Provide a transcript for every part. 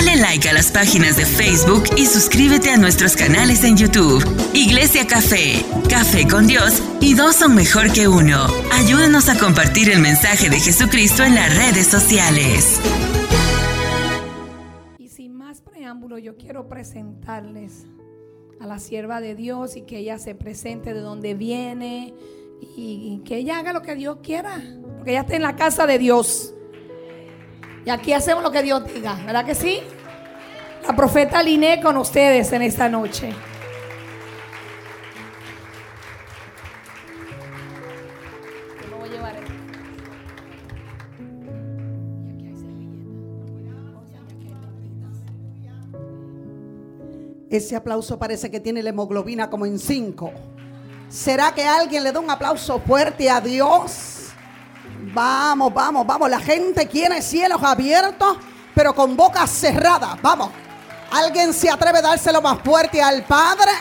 Dale like a las páginas de Facebook y suscríbete a nuestros canales en YouTube. Iglesia Café, Café con Dios y dos son mejor que uno. Ayúdanos a compartir el mensaje de Jesucristo en las redes sociales. Y sin más preámbulo, yo quiero presentarles a la sierva de Dios y que ella se presente de donde viene y, que ella haga lo que Dios quiera, porque ella está en la casa de Dios. Y aquí hacemos lo que Dios diga, ¿verdad que sí? La profeta Liné con ustedes en esta noche. Ese aplauso parece que tiene la hemoglobina como en cinco. ¿Será que alguien le da un aplauso fuerte a Dios? Vamos, vamos, vamos. La gente quiere cielos abiertos, pero con boca cerrada. Vamos. ¿Alguien se atreve a dárselo más fuerte al Padre,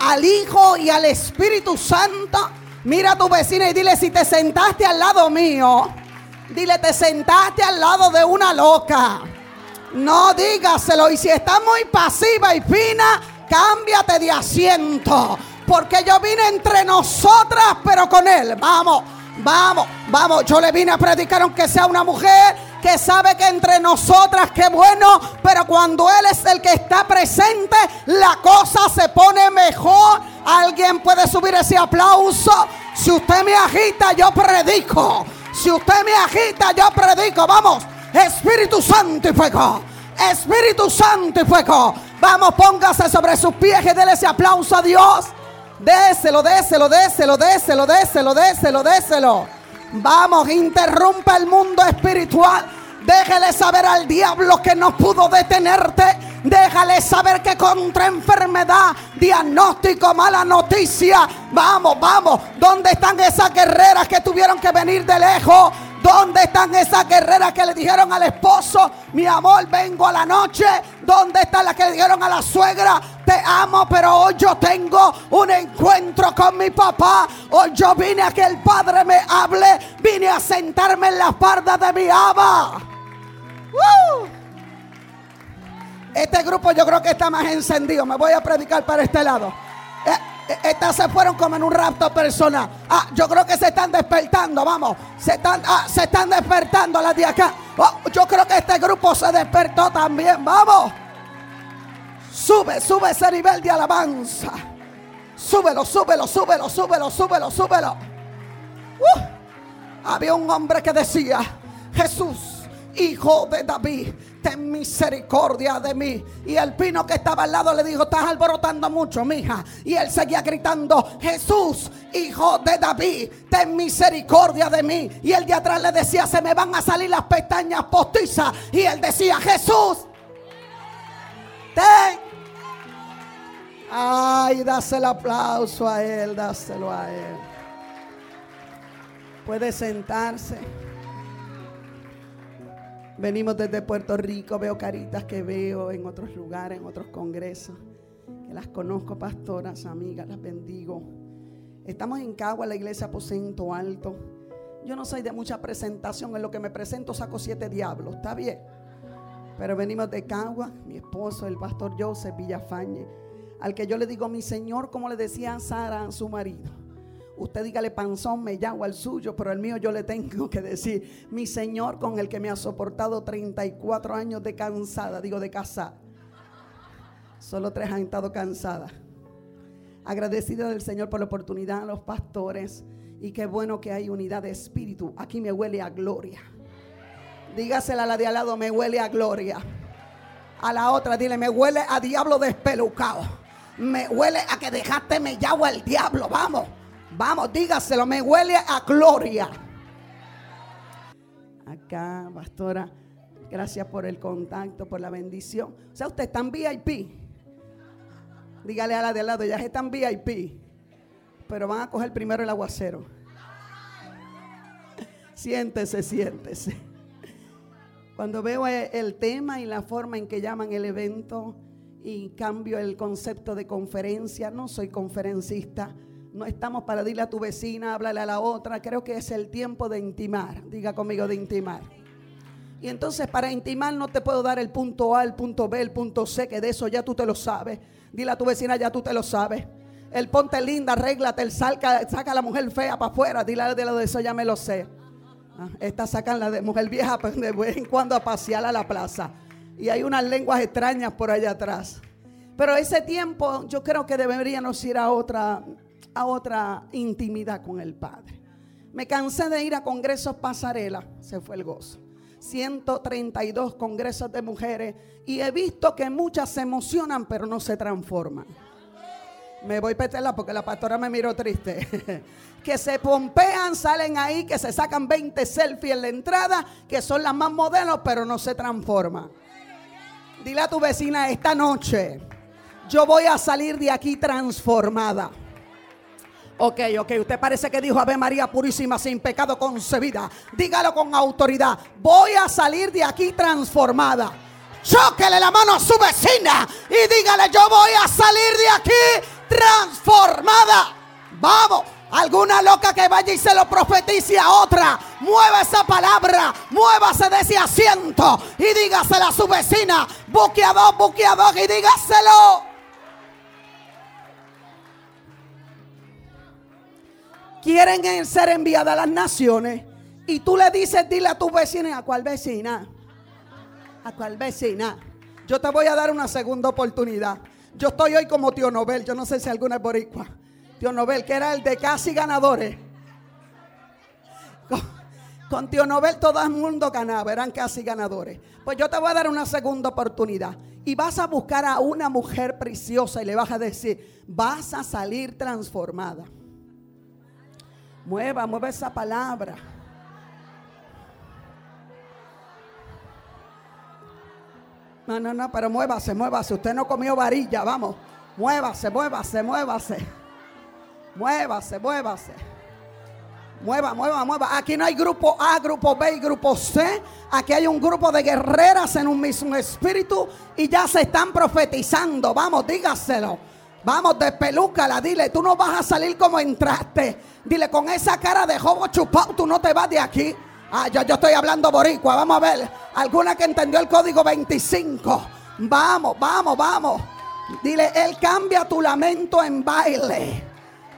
al Hijo y al Espíritu Santo? Mira a tu vecina y dile si te sentaste al lado mío. Dile, te sentaste al lado de una loca. No dígaselo. Y si está muy pasiva y fina, cámbiate de asiento. Porque yo vine entre nosotras, pero con Él. Vamos, vamos, vamos. Yo le vine a predicar aunque sea una mujer que sabe que entre nosotras, qué bueno. Pero cuando Él es el que está presente, la cosa se pone mejor. Alguien puede subir ese aplauso. Si usted me agita, yo predico. Si usted me agita, yo predico. Vamos. Espíritu Santo y fuego. Espíritu Santo y fuego. Vamos, póngase sobre sus pies y déle ese aplauso a Dios. Déselo, déselo, déselo, déselo, déselo, déselo, déselo. Vamos, interrumpa el mundo espiritual. Déjale saber al diablo que no pudo detenerte. Déjale saber que contra enfermedad, diagnóstico, mala noticia. Vamos, vamos. ¿Dónde están esas guerreras que tuvieron que venir de lejos? ¿Dónde están esas guerreras que le dijeron al esposo, mi amor, vengo a la noche? ¿Dónde están las que le dijeron a la suegra, te amo, pero hoy yo tengo un encuentro con mi papá? Hoy yo vine a que el Padre me hable, vine a sentarme en la parda de mi aba. Este grupo yo creo que está más encendido. Me voy a predicar para este lado. Eh, estas se fueron como en un rapto personal. Ah, yo creo que se están despertando, vamos. Se están, ah, se están despertando las de acá. Oh, yo creo que este grupo se despertó también, vamos. Sube, sube ese nivel de alabanza. Súbelo, súbelo, súbelo, súbelo, súbelo, súbelo. Uh, había un hombre que decía, Jesús, hijo de David ten misericordia de mí. Y el pino que estaba al lado le dijo, estás alborotando mucho, mija. Y él seguía gritando, Jesús, hijo de David, ten misericordia de mí. Y el de atrás le decía, se me van a salir las pestañas postizas. Y él decía, Jesús, ten. Ay, dáselo el aplauso a él, dáselo a él. Puede sentarse. Venimos desde Puerto Rico, veo caritas que veo en otros lugares, en otros congresos, que las conozco, pastoras, amigas, las bendigo. Estamos en Cagua, la iglesia Aposento Alto. Yo no soy de mucha presentación, en lo que me presento saco siete diablos, está bien. Pero venimos de Cagua, mi esposo, el pastor Joseph Villafañe, al que yo le digo mi Señor, como le decía Sara a su marido. Usted dígale panzón, me llamo al suyo, pero el mío yo le tengo que decir, mi Señor con el que me ha soportado 34 años de cansada, digo de casada. Solo tres han estado cansadas. Agradecido del Señor por la oportunidad a los pastores y qué bueno que hay unidad de espíritu. Aquí me huele a gloria. Dígasela a la de al lado, me huele a gloria. A la otra, dile, me huele a diablo despelucado. Me huele a que dejaste me llamo al diablo, vamos. Vamos, dígaselo, me huele a gloria. Acá, pastora, gracias por el contacto, por la bendición. O sea, usted está en VIP. Dígale a la de al lado, ya están VIP. Pero van a coger primero el aguacero. Siéntese, siéntese. Cuando veo el tema y la forma en que llaman el evento y cambio el concepto de conferencia, no soy conferencista no estamos para decirle a tu vecina, háblale a la otra. Creo que es el tiempo de intimar. Diga conmigo de intimar. Y entonces para intimar no te puedo dar el punto A, el punto B, el punto C, que de eso ya tú te lo sabes. Dile a tu vecina, ya tú te lo sabes. El ponte linda, arréglate, el saca, saca a la mujer fea para afuera. Dile de lo de eso, ya me lo sé. Ah, esta sacan la de mujer vieja pues, de vez en cuando a pasear a la plaza. Y hay unas lenguas extrañas por allá atrás. Pero ese tiempo yo creo que deberíamos ir a otra, a otra intimidad con el Padre. Me cansé de ir a congresos pasarela, se fue el gozo. 132 congresos de mujeres y he visto que muchas se emocionan pero no se transforman. Me voy a petarla porque la pastora me miró triste. que se pompean, salen ahí, que se sacan 20 selfies en la entrada, que son las más modelos, pero no se transforman. Dile a tu vecina esta noche, yo voy a salir de aquí transformada. Ok, ok, usted parece que dijo Ave María Purísima sin pecado concebida. Dígalo con autoridad. Voy a salir de aquí transformada. Chóquele la mano a su vecina y dígale, yo voy a salir de aquí transformada. Vamos, alguna loca que vaya y se lo profetice a otra. Mueva esa palabra, muévase de ese asiento y dígaselo a su vecina. Buqueador, buqueador y dígaselo. Quieren ser enviadas a las naciones. Y tú le dices, dile a tu vecina, ¿a cuál vecina? ¿A cuál vecina? Yo te voy a dar una segunda oportunidad. Yo estoy hoy como tío Nobel, yo no sé si alguna es boricua. Tío Nobel, que era el de casi ganadores. Con, con tío Nobel todo el mundo ganaba, eran casi ganadores. Pues yo te voy a dar una segunda oportunidad. Y vas a buscar a una mujer preciosa y le vas a decir, vas a salir transformada. Mueva, mueva esa palabra. No, no, no, pero muévase, muévase. Usted no comió varilla, vamos. Muévase, muévase, muévase. Muévase, muévase. Mueva, mueva, mueva. Aquí no hay grupo A, grupo B y grupo C. Aquí hay un grupo de guerreras en un mismo espíritu y ya se están profetizando. Vamos, dígaselo. Vamos, despelúcala, dile, tú no vas a salir como entraste. Dile, con esa cara de jobo chupado, tú no te vas de aquí. Ah, yo, yo estoy hablando boricua, vamos a ver. Alguna que entendió el código 25. Vamos, vamos, vamos. Dile, Él cambia tu lamento en baile.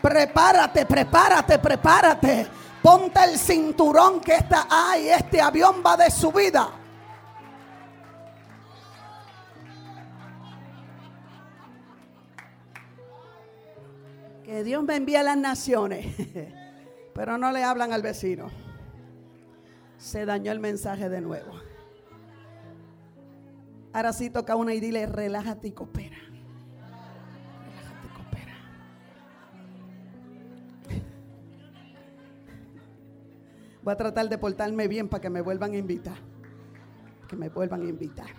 Prepárate, prepárate, prepárate. Ponte el cinturón que está ahí. Este avión va de subida. Que Dios me envía a las naciones, pero no le hablan al vecino. Se dañó el mensaje de nuevo. Ahora sí toca una y dile, relájate y coopera. Relájate y coopera. Voy a tratar de portarme bien para que me vuelvan a invitar. Que me vuelvan a invitar.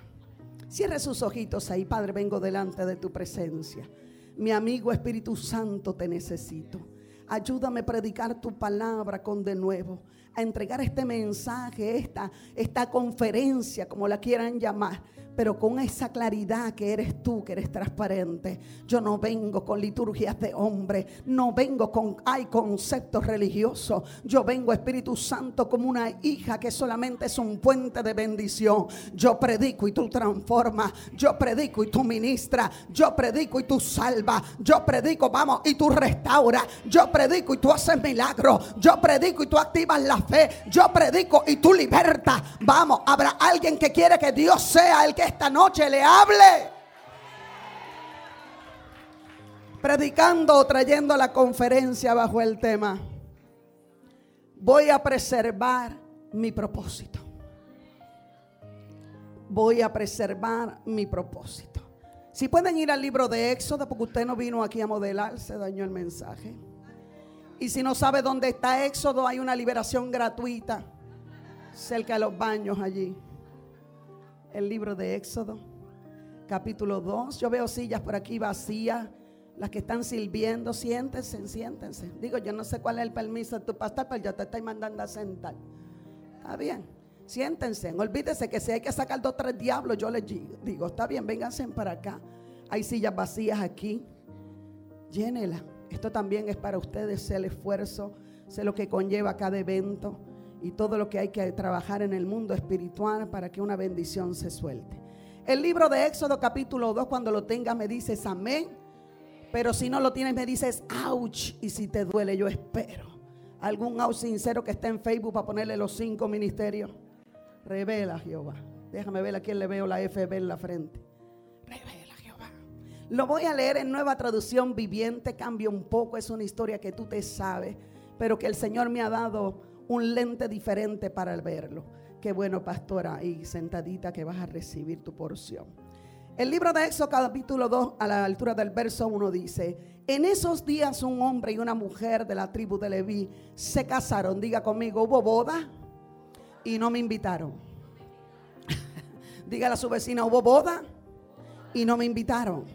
Cierre sus ojitos ahí, Padre, vengo delante de tu presencia. Mi amigo Espíritu Santo, te necesito. Ayúdame a predicar tu palabra con de nuevo, a entregar este mensaje, esta, esta conferencia, como la quieran llamar pero con esa claridad que eres tú, que eres transparente. Yo no vengo con liturgias de hombre, no vengo con hay conceptos religiosos. Yo vengo Espíritu Santo como una hija que solamente es un puente de bendición. Yo predico y tú transformas, yo predico y tú ministras, yo predico y tú salvas, yo predico, vamos, y tú restauras, yo predico y tú haces milagros, yo predico y tú activas la fe, yo predico y tú libertas. Vamos, habrá alguien que quiere que Dios sea el que esta noche le hable. Predicando o trayendo la conferencia bajo el tema, voy a preservar mi propósito. Voy a preservar mi propósito. Si pueden ir al libro de Éxodo, porque usted no vino aquí a modelar, se dañó el mensaje. Y si no sabe dónde está Éxodo, hay una liberación gratuita cerca de los baños allí el libro de Éxodo, capítulo 2. Yo veo sillas por aquí vacías. Las que están sirviendo, siéntense, siéntense. Digo, yo no sé cuál es el permiso de tu pastor, pero yo te estoy mandando a sentar. Está bien, siéntense. Olvídese que si hay que sacar dos o tres diablos, yo les digo, está bien, vénganse para acá. Hay sillas vacías aquí. Llénela. Esto también es para ustedes, el esfuerzo, sé lo que conlleva cada evento. Y todo lo que hay que trabajar en el mundo espiritual para que una bendición se suelte. El libro de Éxodo capítulo 2, cuando lo tengas me dices amén, pero si no lo tienes me dices ouch y si te duele yo espero. Algún ouch sincero que esté en Facebook para ponerle los cinco ministerios. Revela Jehová. Déjame ver a quién le veo la FB en la frente. Revela Jehová. Lo voy a leer en nueva traducción viviente, cambia un poco, es una historia que tú te sabes, pero que el Señor me ha dado un lente diferente para verlo. Qué bueno, pastora, y sentadita que vas a recibir tu porción. El libro de Éxodo capítulo 2 a la altura del verso 1 dice, en esos días un hombre y una mujer de la tribu de Leví se casaron. Diga conmigo, hubo boda y no me invitaron. Dígale a su vecina, hubo boda y no me invitaron.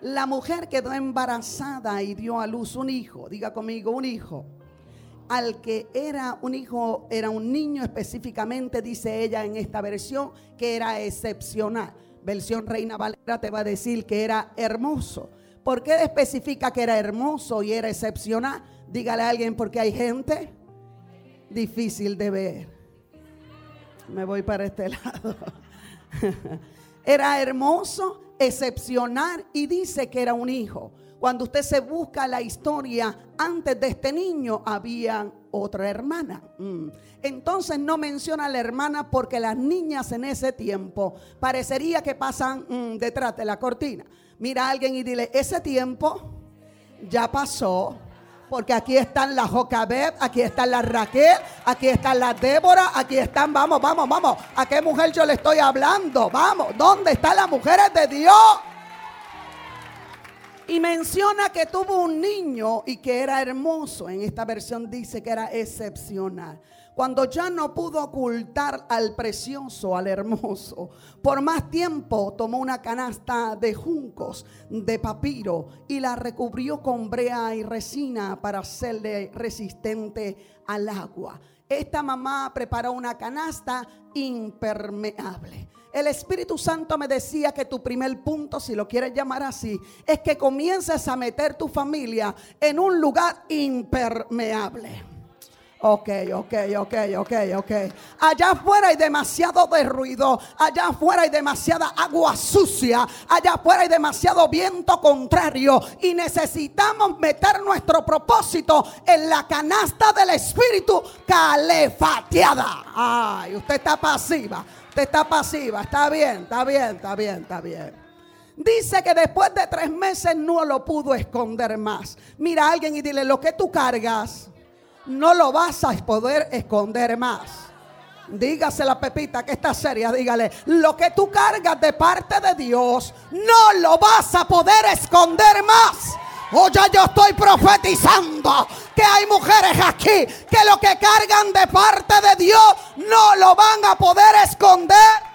La mujer quedó embarazada y dio a luz un hijo. Diga conmigo, un hijo al que era un hijo, era un niño específicamente, dice ella en esta versión, que era excepcional. Versión Reina Valera te va a decir que era hermoso. ¿Por qué especifica que era hermoso y era excepcional? Dígale a alguien porque hay gente difícil de ver. Me voy para este lado. era hermoso, excepcional y dice que era un hijo. Cuando usted se busca la historia, antes de este niño había otra hermana. Mm. Entonces no menciona a la hermana porque las niñas en ese tiempo parecería que pasan mm, detrás de la cortina. Mira a alguien y dile, ese tiempo ya pasó. Porque aquí están las Jocabet, aquí están las Raquel, aquí están las Débora, aquí están, vamos, vamos, vamos. ¿A qué mujer yo le estoy hablando? Vamos, ¿dónde están las mujeres de Dios? Y menciona que tuvo un niño y que era hermoso. En esta versión dice que era excepcional. Cuando ya no pudo ocultar al precioso, al hermoso, por más tiempo tomó una canasta de juncos, de papiro, y la recubrió con brea y resina para hacerle resistente al agua. Esta mamá preparó una canasta impermeable. El Espíritu Santo me decía que tu primer punto, si lo quieres llamar así, es que comiences a meter tu familia en un lugar impermeable. Ok, ok, ok, ok, ok. Allá afuera hay demasiado de ruido. Allá afuera hay demasiada agua sucia. Allá afuera hay demasiado viento contrario. Y necesitamos meter nuestro propósito en la canasta del Espíritu calefateada. Ay, usted está pasiva. Usted está pasiva, está bien, está bien, está bien, está bien. Dice que después de tres meses no lo pudo esconder más. Mira a alguien y dile, lo que tú cargas, no lo vas a poder esconder más. Dígase la Pepita que está seria, dígale, lo que tú cargas de parte de Dios, no lo vas a poder esconder más. O ya yo estoy profetizando que hay mujeres aquí que lo que cargan de parte de Dios no lo van a poder esconder.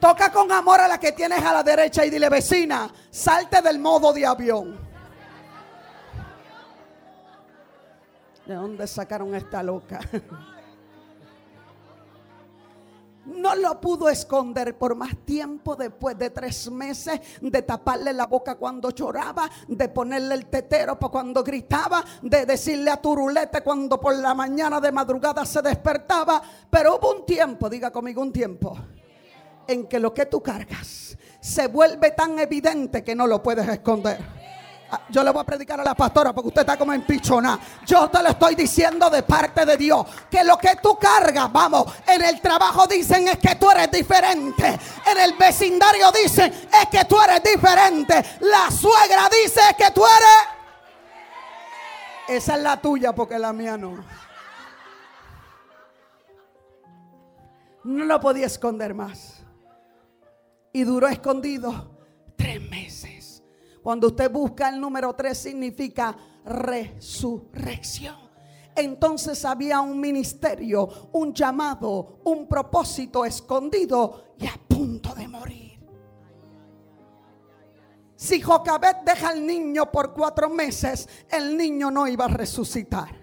Toca con amor a la que tienes a la derecha y dile, vecina, salte del modo de avión. ¿De dónde sacaron esta loca? no lo pudo esconder por más tiempo después de tres meses de taparle la boca cuando lloraba, de ponerle el tetero cuando gritaba, de decirle a Turulete cuando por la mañana de madrugada se despertaba. Pero hubo un tiempo, diga conmigo un tiempo, en que lo que tú cargas se vuelve tan evidente que no lo puedes esconder. Ah, yo le voy a predicar a la pastora porque usted está como en pichona. Yo te lo estoy diciendo de parte de Dios. Que lo que tú cargas, vamos, en el trabajo dicen es que tú eres diferente. En el vecindario dicen es que tú eres diferente. La suegra dice que tú eres... Esa es la tuya porque la mía no. No lo podía esconder más. Y duró escondido tres. Cuando usted busca el número 3 significa resurrección. Entonces había un ministerio, un llamado, un propósito escondido y a punto de morir. Si Jocabet deja al niño por cuatro meses, el niño no iba a resucitar.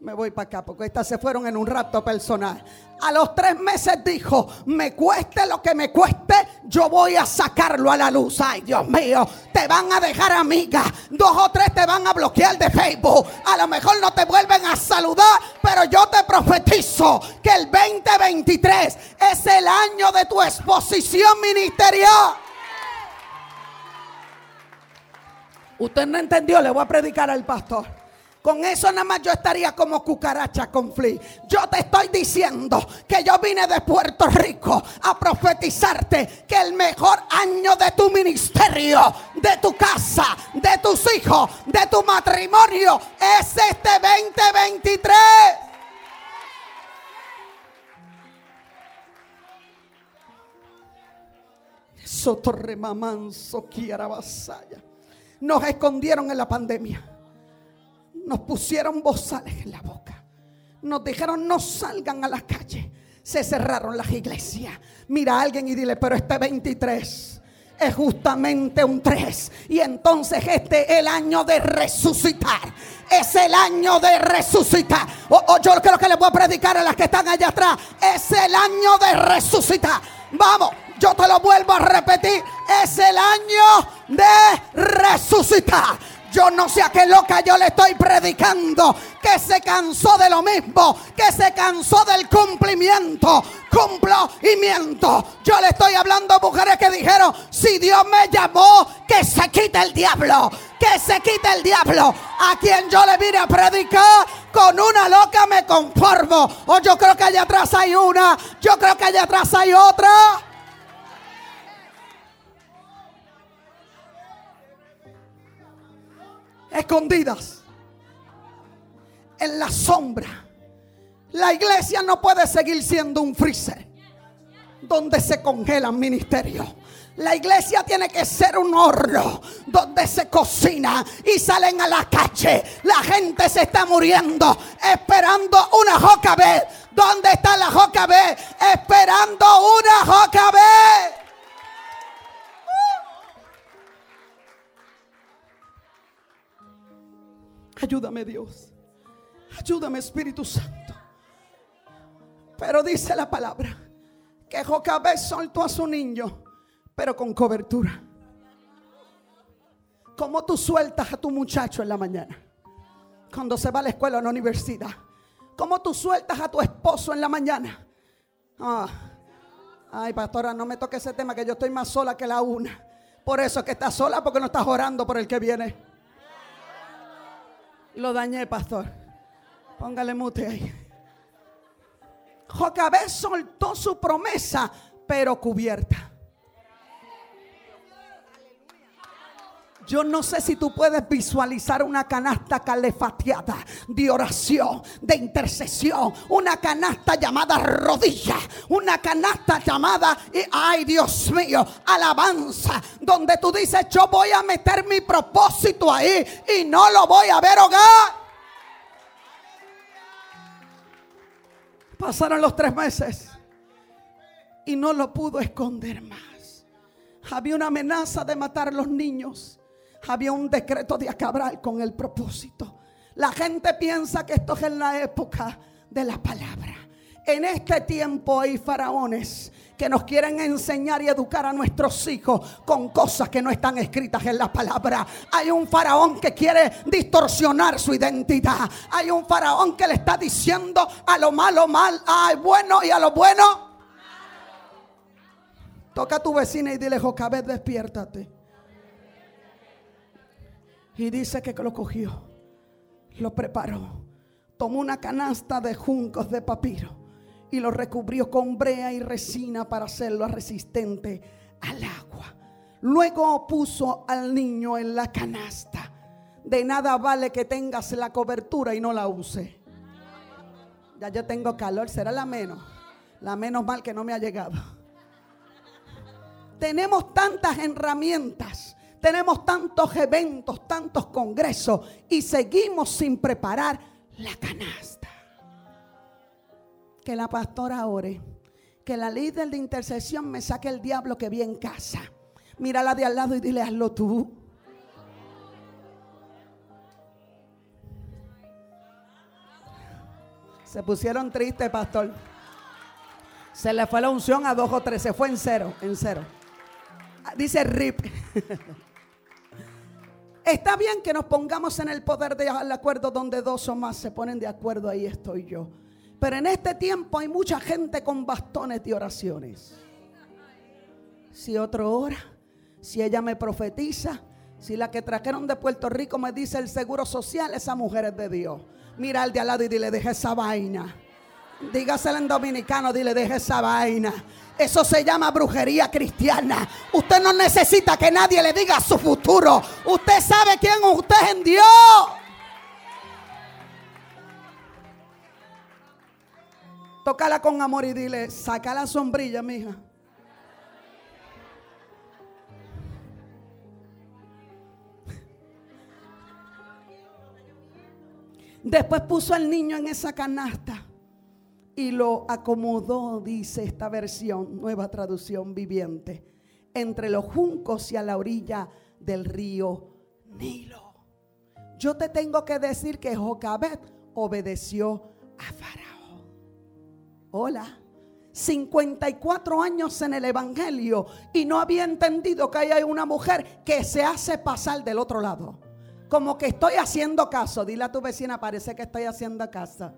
Me voy para acá porque estas se fueron en un rapto personal. A los tres meses dijo, me cueste lo que me cueste, yo voy a sacarlo a la luz. Ay, Dios mío, te van a dejar amiga. Dos o tres te van a bloquear de Facebook. A lo mejor no te vuelven a saludar, pero yo te profetizo que el 2023 es el año de tu exposición ministerial. Usted no entendió, le voy a predicar al pastor. Con eso nada más yo estaría como cucaracha con fli. Yo te estoy diciendo que yo vine de Puerto Rico a profetizarte que el mejor año de tu ministerio, de tu casa, de tus hijos, de tu matrimonio es este 2023. Sotorremamanso quiera vasalla. Nos escondieron en la pandemia nos pusieron bozales en la boca. Nos dijeron no salgan a la calle. Se cerraron las iglesias. Mira a alguien y dile, pero este 23 es justamente un 3. Y entonces este es el año de resucitar. Es el año de resucitar. O, yo creo que le voy a predicar a las que están allá atrás. Es el año de resucitar. Vamos, yo te lo vuelvo a repetir. Es el año de resucitar. Yo no sé a qué loca yo le estoy predicando. Que se cansó de lo mismo. Que se cansó del cumplimiento. Cumplo y miento. Yo le estoy hablando a mujeres que dijeron, si Dios me llamó, que se quite el diablo. Que se quite el diablo. A quien yo le vine a predicar, con una loca me conformo. O yo creo que allá atrás hay una. Yo creo que allá atrás hay otra. Escondidas en la sombra. La iglesia no puede seguir siendo un freezer donde se congelan ministerios. La iglesia tiene que ser un horno donde se cocina y salen a la calle. La gente se está muriendo esperando una JKB. ¿Dónde está la JKB? Esperando una JKB. Ayúdame Dios. Ayúdame Espíritu Santo. Pero dice la palabra que Jocabé soltó a su niño, pero con cobertura. Como tú sueltas a tu muchacho en la mañana, cuando se va a la escuela o a la universidad. Como tú sueltas a tu esposo en la mañana. Ah. Ay, pastora, no me toque ese tema que yo estoy más sola que la una. Por eso es que estás sola porque no estás orando por el que viene. Lo dañé, pastor. Póngale mute ahí. Jocabé soltó su promesa, pero cubierta. Yo no sé si tú puedes visualizar una canasta calefateada de oración, de intercesión, una canasta llamada rodilla, una canasta llamada, ay Dios mío, alabanza, donde tú dices, yo voy a meter mi propósito ahí y no lo voy a ver hogar. Pasaron los tres meses y no lo pudo esconder más. Había una amenaza de matar a los niños había un decreto de acabar con el propósito. La gente piensa que esto es en la época de la palabra. En este tiempo hay faraones que nos quieren enseñar y educar a nuestros hijos con cosas que no están escritas en la palabra. Hay un faraón que quiere distorsionar su identidad. Hay un faraón que le está diciendo a lo malo mal, ay bueno y a lo bueno. Toca a tu vecina y dile, Jocabet, despiértate. Y dice que lo cogió, lo preparó, tomó una canasta de juncos de papiro y lo recubrió con brea y resina para hacerlo resistente al agua. Luego puso al niño en la canasta. De nada vale que tengas la cobertura y no la use. Ya yo tengo calor, será la menos. La menos mal que no me ha llegado. Tenemos tantas herramientas tenemos tantos eventos, tantos congresos y seguimos sin preparar la canasta. Que la pastora ore, que la líder de intercesión me saque el diablo que vi en casa. Mírala de al lado y dile, hazlo tú. Se pusieron tristes, pastor. Se le fue la unción a dos o tres, se fue en cero, en cero. Dice RIP. Está bien que nos pongamos en el poder de acuerdo donde dos o más se ponen de acuerdo, ahí estoy yo. Pero en este tiempo hay mucha gente con bastones de oraciones. Si otro ora, si ella me profetiza, si la que trajeron de Puerto Rico me dice el seguro social, esa mujer es de Dios. Mira al de al lado y dile, deja esa vaina. Dígaselo en dominicano, dile, deja esa vaina. Eso se llama brujería cristiana. Usted no necesita que nadie le diga su futuro. Usted sabe quién usted es en Dios. Tócala con amor y dile, saca la sombrilla, mija. Después puso al niño en esa canasta y lo acomodó, dice esta versión, nueva traducción viviente, entre los juncos y a la orilla del río Nilo. Yo te tengo que decir que Jocabet obedeció a Faraón. Hola. 54 años en el Evangelio y no había entendido que hay una mujer que se hace pasar del otro lado. Como que estoy haciendo caso. Dile a tu vecina, parece que estoy haciendo caso.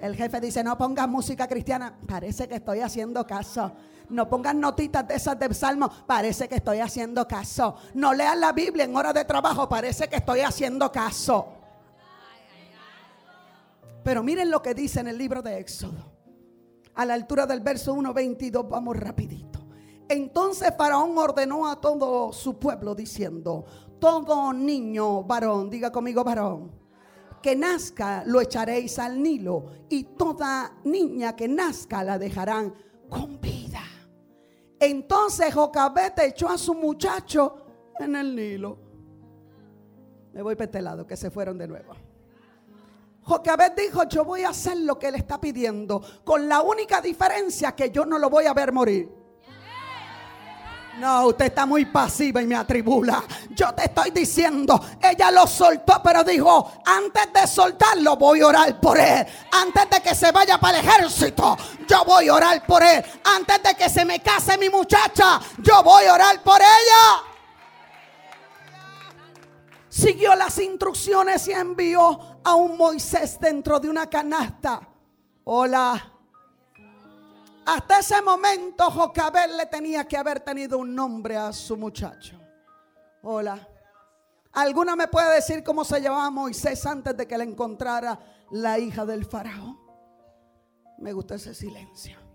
El jefe dice, no pongas música cristiana. Parece que estoy haciendo caso. No pongas notitas de esas de salmo. Parece que estoy haciendo caso. No leas la Biblia en hora de trabajo. Parece que estoy haciendo caso. Pero miren lo que dice en el libro de Éxodo. A la altura del verso 1.22 vamos rapidito. Entonces Faraón ordenó a todo su pueblo diciendo, todo niño varón, diga conmigo varón que nazca lo echaréis al Nilo y toda niña que nazca la dejarán con vida. Entonces Jocabet echó a su muchacho en el Nilo. Me voy para este lado, que se fueron de nuevo. Jocabet dijo, yo voy a hacer lo que él está pidiendo, con la única diferencia que yo no lo voy a ver morir. No, usted está muy pasiva y me atribula. Yo te estoy diciendo, ella lo soltó, pero dijo, antes de soltarlo voy a orar por él. Antes de que se vaya para el ejército, yo voy a orar por él. Antes de que se me case mi muchacha, yo voy a orar por ella. Siguió las instrucciones y envió a un Moisés dentro de una canasta. Hola. Hasta ese momento Jocabel le tenía que haber tenido un nombre a su muchacho. Hola. ¿Alguna me puede decir cómo se llamaba Moisés antes de que le encontrara la hija del faraón? Me gusta ese silencio.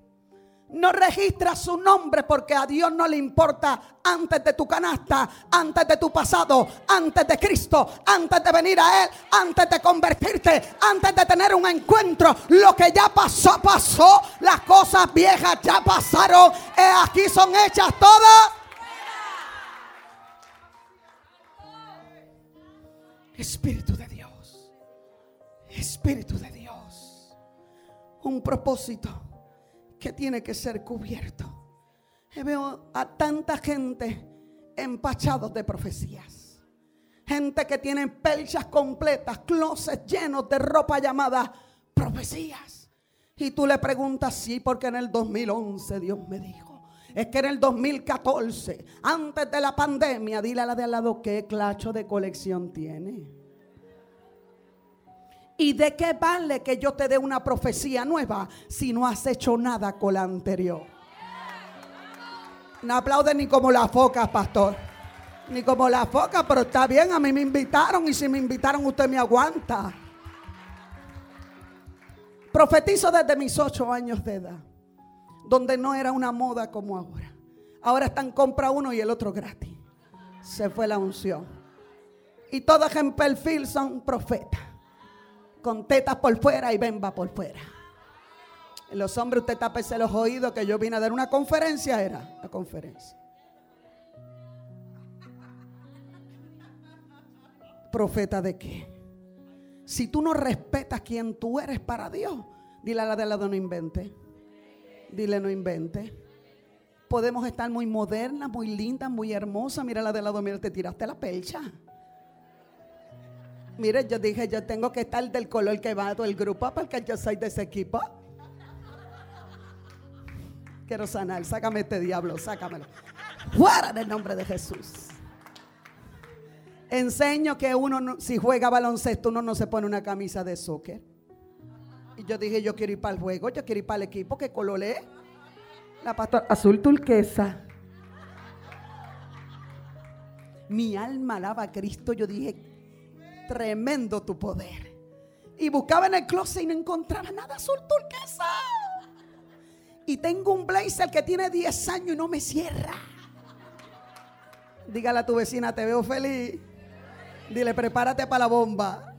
No registra su nombre porque a Dios no le importa antes de tu canasta, antes de tu pasado, antes de Cristo, antes de venir a Él, antes de convertirte, antes de tener un encuentro. Lo que ya pasó, pasó. Las cosas viejas ya pasaron. Eh, aquí son hechas todas. Espíritu de Dios. Espíritu de Dios. Un propósito que tiene que ser cubierto. Veo a tanta gente empachados de profecías. Gente que tiene pelchas completas, closets llenos de ropa llamada profecías. Y tú le preguntas, sí, porque en el 2011 Dios me dijo. Es que en el 2014, antes de la pandemia, dile a la de al lado qué clacho de colección tiene. ¿Y de qué vale que yo te dé una profecía nueva si no has hecho nada con la anterior? No aplauden ni como la foca, pastor. Ni como la foca, pero está bien, a mí me invitaron y si me invitaron usted me aguanta. Profetizo desde mis ocho años de edad, donde no era una moda como ahora. Ahora están compra uno y el otro gratis. Se fue la unción. Y todos en perfil son profetas con tetas por fuera y bemba por fuera. Los hombres, usted tapese los oídos que yo vine a dar una conferencia, era la conferencia. ¿Profeta de qué? Si tú no respetas quien tú eres para Dios, dile a la de lado no invente. Dile no invente. Podemos estar muy modernas, muy lindas, muy hermosas. Mira la de lado, mira, te tiraste la pelcha. Mire, yo dije, yo tengo que estar del color que va todo el grupo porque yo soy de ese equipo. Quiero sanar. Sácame este diablo, sácamelo. Fuera del nombre de Jesús. Enseño que uno, si juega baloncesto, uno no se pone una camisa de soccer. Y yo dije, yo quiero ir para el juego, yo quiero ir para el equipo. ¿Qué color es? La pastora azul turquesa. Mi alma alaba a Cristo. Yo dije, tremendo tu poder. Y buscaba en el closet y no encontraba nada azul turquesa. Y tengo un blazer que tiene 10 años y no me cierra. Dígale a tu vecina, te veo feliz. Dile, prepárate para la bomba.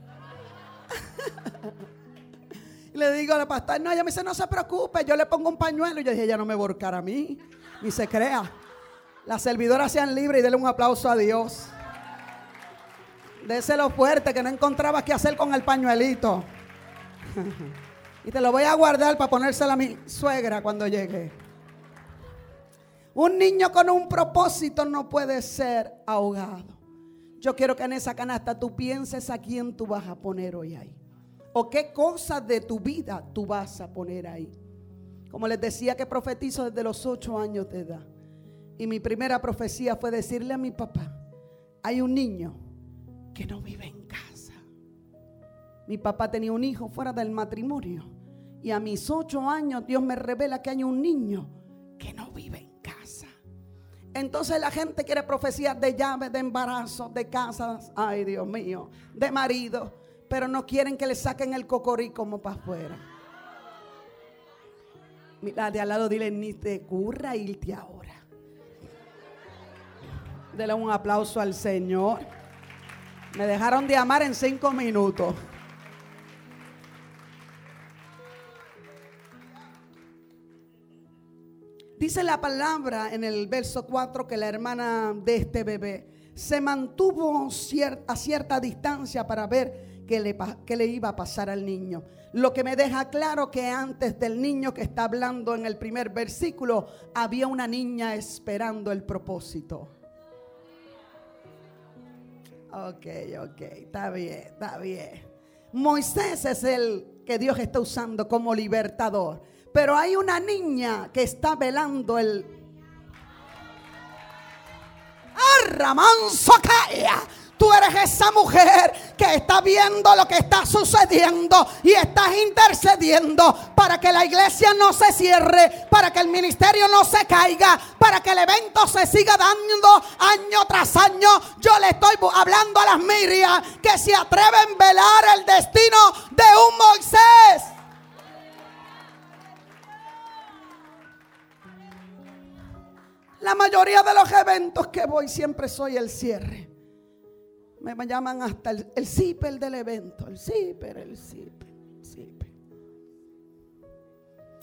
le digo a la pastora, no, ella me dice, no se preocupe, yo le pongo un pañuelo. Y yo dije, ella no me borcará a mí, ni se crea. Las servidoras sean libres y denle un aplauso a Dios. Déselo fuerte que no encontraba qué hacer con el pañuelito. y te lo voy a guardar para ponérselo a mi suegra cuando llegue. Un niño con un propósito no puede ser ahogado. Yo quiero que en esa canasta tú pienses a quién tú vas a poner hoy ahí. O qué cosas de tu vida tú vas a poner ahí. Como les decía que profetizo desde los ocho años de edad. Y mi primera profecía fue decirle a mi papá, hay un niño que no vive en casa. Mi papá tenía un hijo fuera del matrimonio. Y a mis ocho años Dios me revela que hay un niño que no vive en entonces la gente quiere profecías de llaves, de embarazo, de casas, ay Dios mío, de marido, pero no quieren que le saquen el cocorí como para afuera. Mira, de al lado dile, ni te curra irte ahora. Dele un aplauso al Señor. Me dejaron de amar en cinco minutos. Dice la palabra en el verso 4 que la hermana de este bebé se mantuvo a cierta distancia para ver qué le, qué le iba a pasar al niño. Lo que me deja claro que antes del niño que está hablando en el primer versículo, había una niña esperando el propósito. Ok, ok, está bien, está bien. Moisés es el que Dios está usando como libertador. Pero hay una niña que está velando el... Arramanzocaya. Tú eres esa mujer que está viendo lo que está sucediendo y estás intercediendo para que la iglesia no se cierre, para que el ministerio no se caiga, para que el evento se siga dando año tras año. Yo le estoy hablando a las Miriam que se atreven a velar el destino de un Moisés. La mayoría de los eventos que voy siempre soy el cierre. Me llaman hasta el, el del evento. El zipper, el zipper,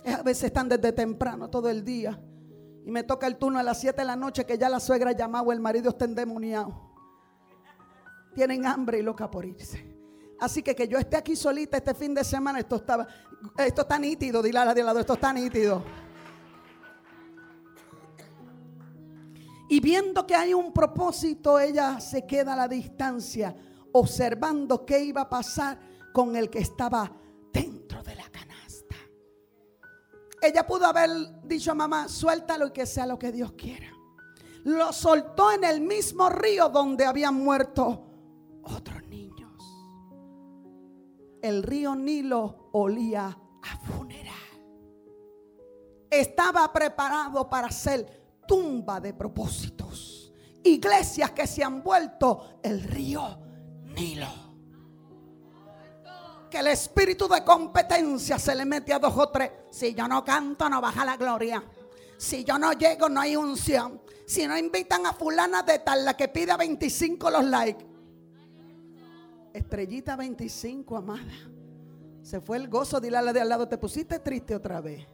A veces están desde temprano, todo el día. Y me toca el turno a las 7 de la noche que ya la suegra ha llamado, el marido está endemoniado. Tienen hambre y loca por irse. Así que que yo esté aquí solita este fin de semana, esto, estaba, esto está nítido, dile a la de lado, esto está nítido. Y viendo que hay un propósito, ella se queda a la distancia, observando qué iba a pasar con el que estaba dentro de la canasta. Ella pudo haber dicho a mamá, suéltalo y que sea lo que Dios quiera. Lo soltó en el mismo río donde habían muerto otros niños. El río Nilo olía a funeral. Estaba preparado para ser tumba de propósitos. Iglesias que se han vuelto el río Nilo. Que el espíritu de competencia se le mete a dos o tres. Si yo no canto, no baja la gloria. Si yo no llego, no hay unción. Si no invitan a fulana de tal, la que pida 25 los likes. Estrellita 25, amada. Se fue el gozo, dile a la de al lado, te pusiste triste otra vez.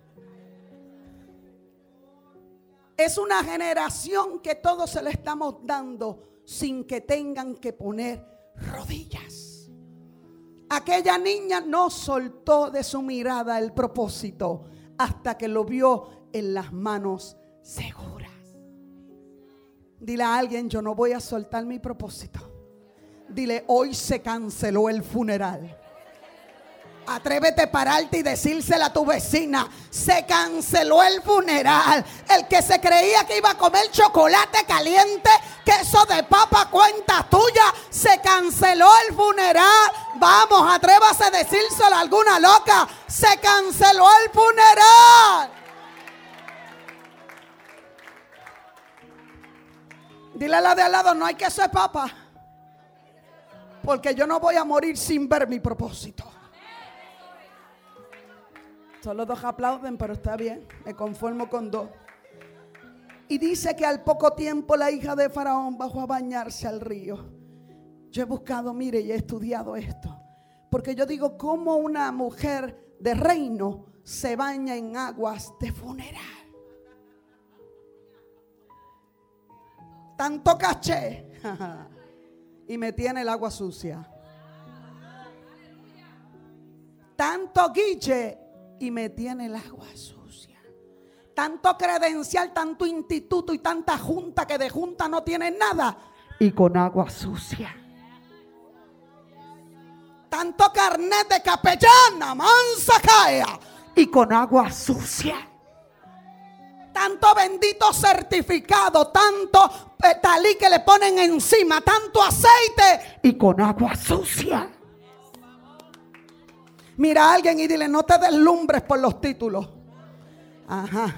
Es una generación que todos se le estamos dando sin que tengan que poner rodillas. Aquella niña no soltó de su mirada el propósito hasta que lo vio en las manos seguras. Dile a alguien, yo no voy a soltar mi propósito. Dile, hoy se canceló el funeral. Atrévete a pararte y decírsela a tu vecina. Se canceló el funeral. El que se creía que iba a comer chocolate caliente, queso de papa, cuenta tuya. Se canceló el funeral. Vamos, atrévase a decírselo a alguna loca. Se canceló el funeral. Dile a la de al lado, no hay queso de papa. Porque yo no voy a morir sin ver mi propósito. Solo dos aplauden, pero está bien. Me conformo con dos. Y dice que al poco tiempo la hija de Faraón bajó a bañarse al río. Yo he buscado, mire, y he estudiado esto. Porque yo digo, ¿cómo una mujer de reino se baña en aguas de funeral? Tanto caché. y me tiene el agua sucia. Tanto guille y me tiene el agua sucia. Tanto credencial, tanto instituto y tanta junta que de junta no tiene nada y con agua sucia. Tanto carnet de capellana, mansa caea y con agua sucia. Tanto bendito certificado, tanto talí que le ponen encima, tanto aceite y con agua sucia. Mira a alguien y dile, no te deslumbres por los títulos. Ajá.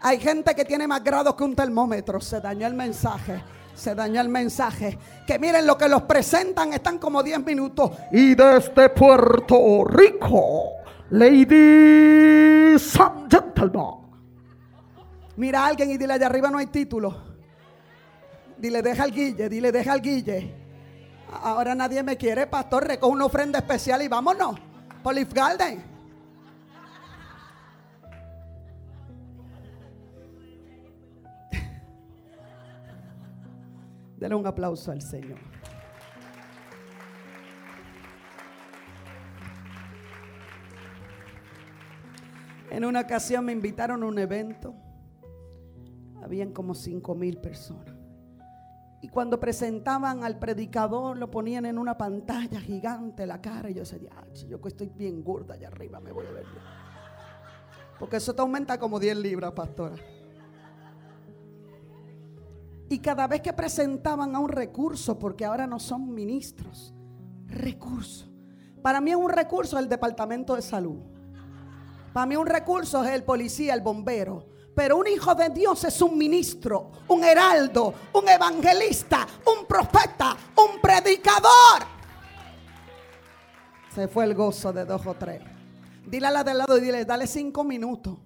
Hay gente que tiene más grados que un termómetro. Se dañó el mensaje. Se dañó el mensaje. Que miren lo que los presentan. Están como 10 minutos. Y desde Puerto Rico, ladies and gentlemen. Mira a alguien y dile, allá arriba no hay título. Dile, deja el guille. Dile, deja el guille. Ahora nadie me quiere, pastor. Recoge una ofrenda especial y vámonos. Olive Garden. Dele un aplauso al Señor. En una ocasión me invitaron a un evento. Habían como cinco mil personas. Y cuando presentaban al predicador, lo ponían en una pantalla gigante la cara. Y yo decía, yo que estoy bien gorda allá arriba, me voy a ver bien. Porque eso te aumenta como 10 libras, pastora. Y cada vez que presentaban a un recurso, porque ahora no son ministros, recurso. Para mí es un recurso el departamento de salud. Para mí un recurso es el policía, el bombero. Pero un hijo de Dios es un ministro, un heraldo, un evangelista, un profeta, un predicador. Se fue el gozo de dos o tres. Dile a la del lado y dile, dale cinco minutos.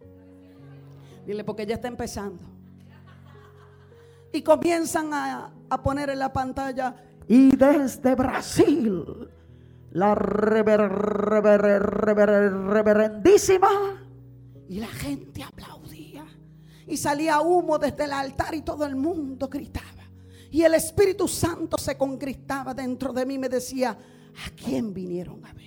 Dile, porque ya está empezando. Y comienzan a, poner en la pantalla. Y desde Brasil, la reverendísima. Y la gente aplaude y salía humo desde el altar y todo el mundo gritaba. Y el Espíritu Santo se concristaba dentro de mí y me decía, ¿a quién vinieron a ver?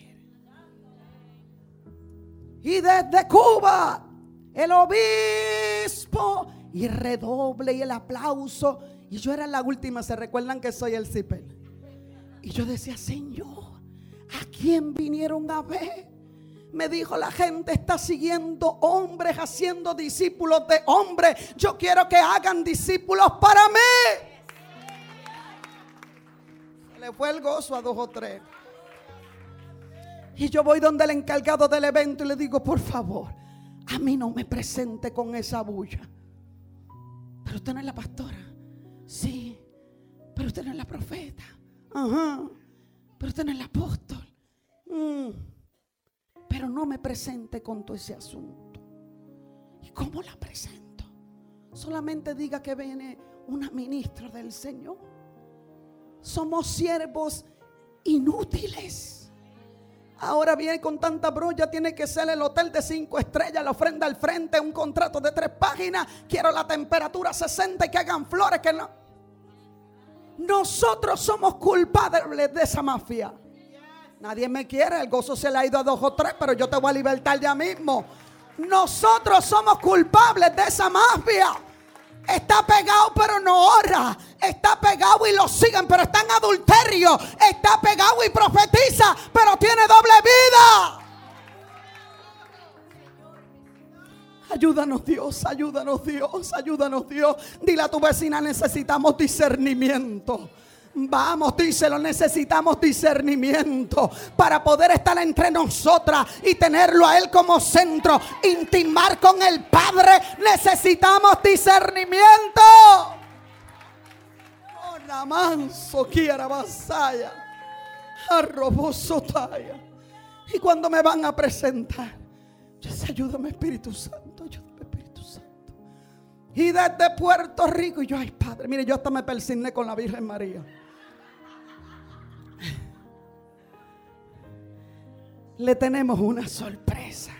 Y desde Cuba, el obispo, y redoble y el aplauso. Y yo era la última, se recuerdan que soy el cipel. Y yo decía, Señor, ¿a quién vinieron a ver? Me dijo, la gente está siguiendo hombres, haciendo discípulos de hombres. Yo quiero que hagan discípulos para mí. le fue el gozo a dos o tres. Y yo voy donde el encargado del evento y le digo, por favor, a mí no me presente con esa bulla. Pero usted no es la pastora. Sí, pero usted no es la profeta. Ajá, pero usted no es el apóstol. Mm pero no me presente con todo ese asunto. ¿Y cómo la presento? Solamente diga que viene una ministra del Señor. Somos siervos inútiles. Ahora viene con tanta brolla, tiene que ser el hotel de cinco estrellas, la ofrenda al frente, un contrato de tres páginas. Quiero la temperatura 60 y que hagan flores que no. Nosotros somos culpables de esa mafia. Nadie me quiere, el gozo se le ha ido a dos o tres, pero yo te voy a libertar ya mismo. Nosotros somos culpables de esa mafia. Está pegado pero no ora. Está pegado y lo siguen, pero está en adulterio. Está pegado y profetiza, pero tiene doble vida. Ayúdanos Dios, ayúdanos Dios, ayúdanos Dios. Dile a tu vecina, necesitamos discernimiento. Vamos, díselo, necesitamos discernimiento para poder estar entre nosotras y tenerlo a Él como centro, intimar con el Padre. Necesitamos discernimiento. Oh, manso, quiera vasaya, Y cuando me van a presentar, yo ayúdame Espíritu Santo, ayúdame Espíritu Santo. Y desde Puerto Rico, y yo, ay Padre, mire, yo hasta me persigné con la Virgen María. Le tenemos una sorpresa.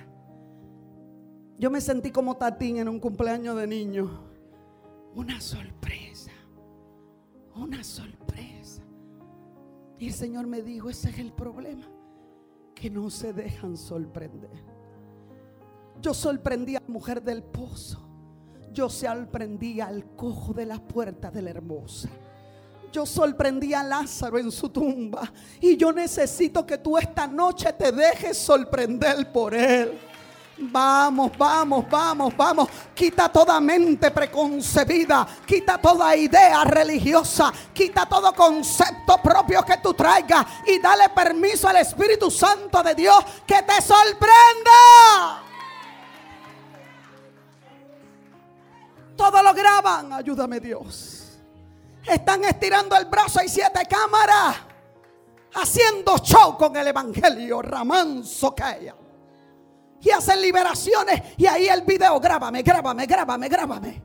Yo me sentí como Tatín en un cumpleaños de niño. Una sorpresa. Una sorpresa. Y el Señor me dijo, ese es el problema. Que no se dejan sorprender. Yo sorprendí a la mujer del pozo. Yo sorprendí al cojo de la puerta de la hermosa. Yo sorprendí a Lázaro en su tumba. Y yo necesito que tú esta noche te dejes sorprender por él. Vamos, vamos, vamos, vamos. Quita toda mente preconcebida. Quita toda idea religiosa. Quita todo concepto propio que tú traigas. Y dale permiso al Espíritu Santo de Dios que te sorprenda. Todo lo graban. Ayúdame Dios. Están estirando el brazo. Hay siete cámaras. Haciendo show con el Evangelio. Ramanzo ella Y hacen liberaciones. Y ahí el video. Grábame, grábame, grábame, grábame.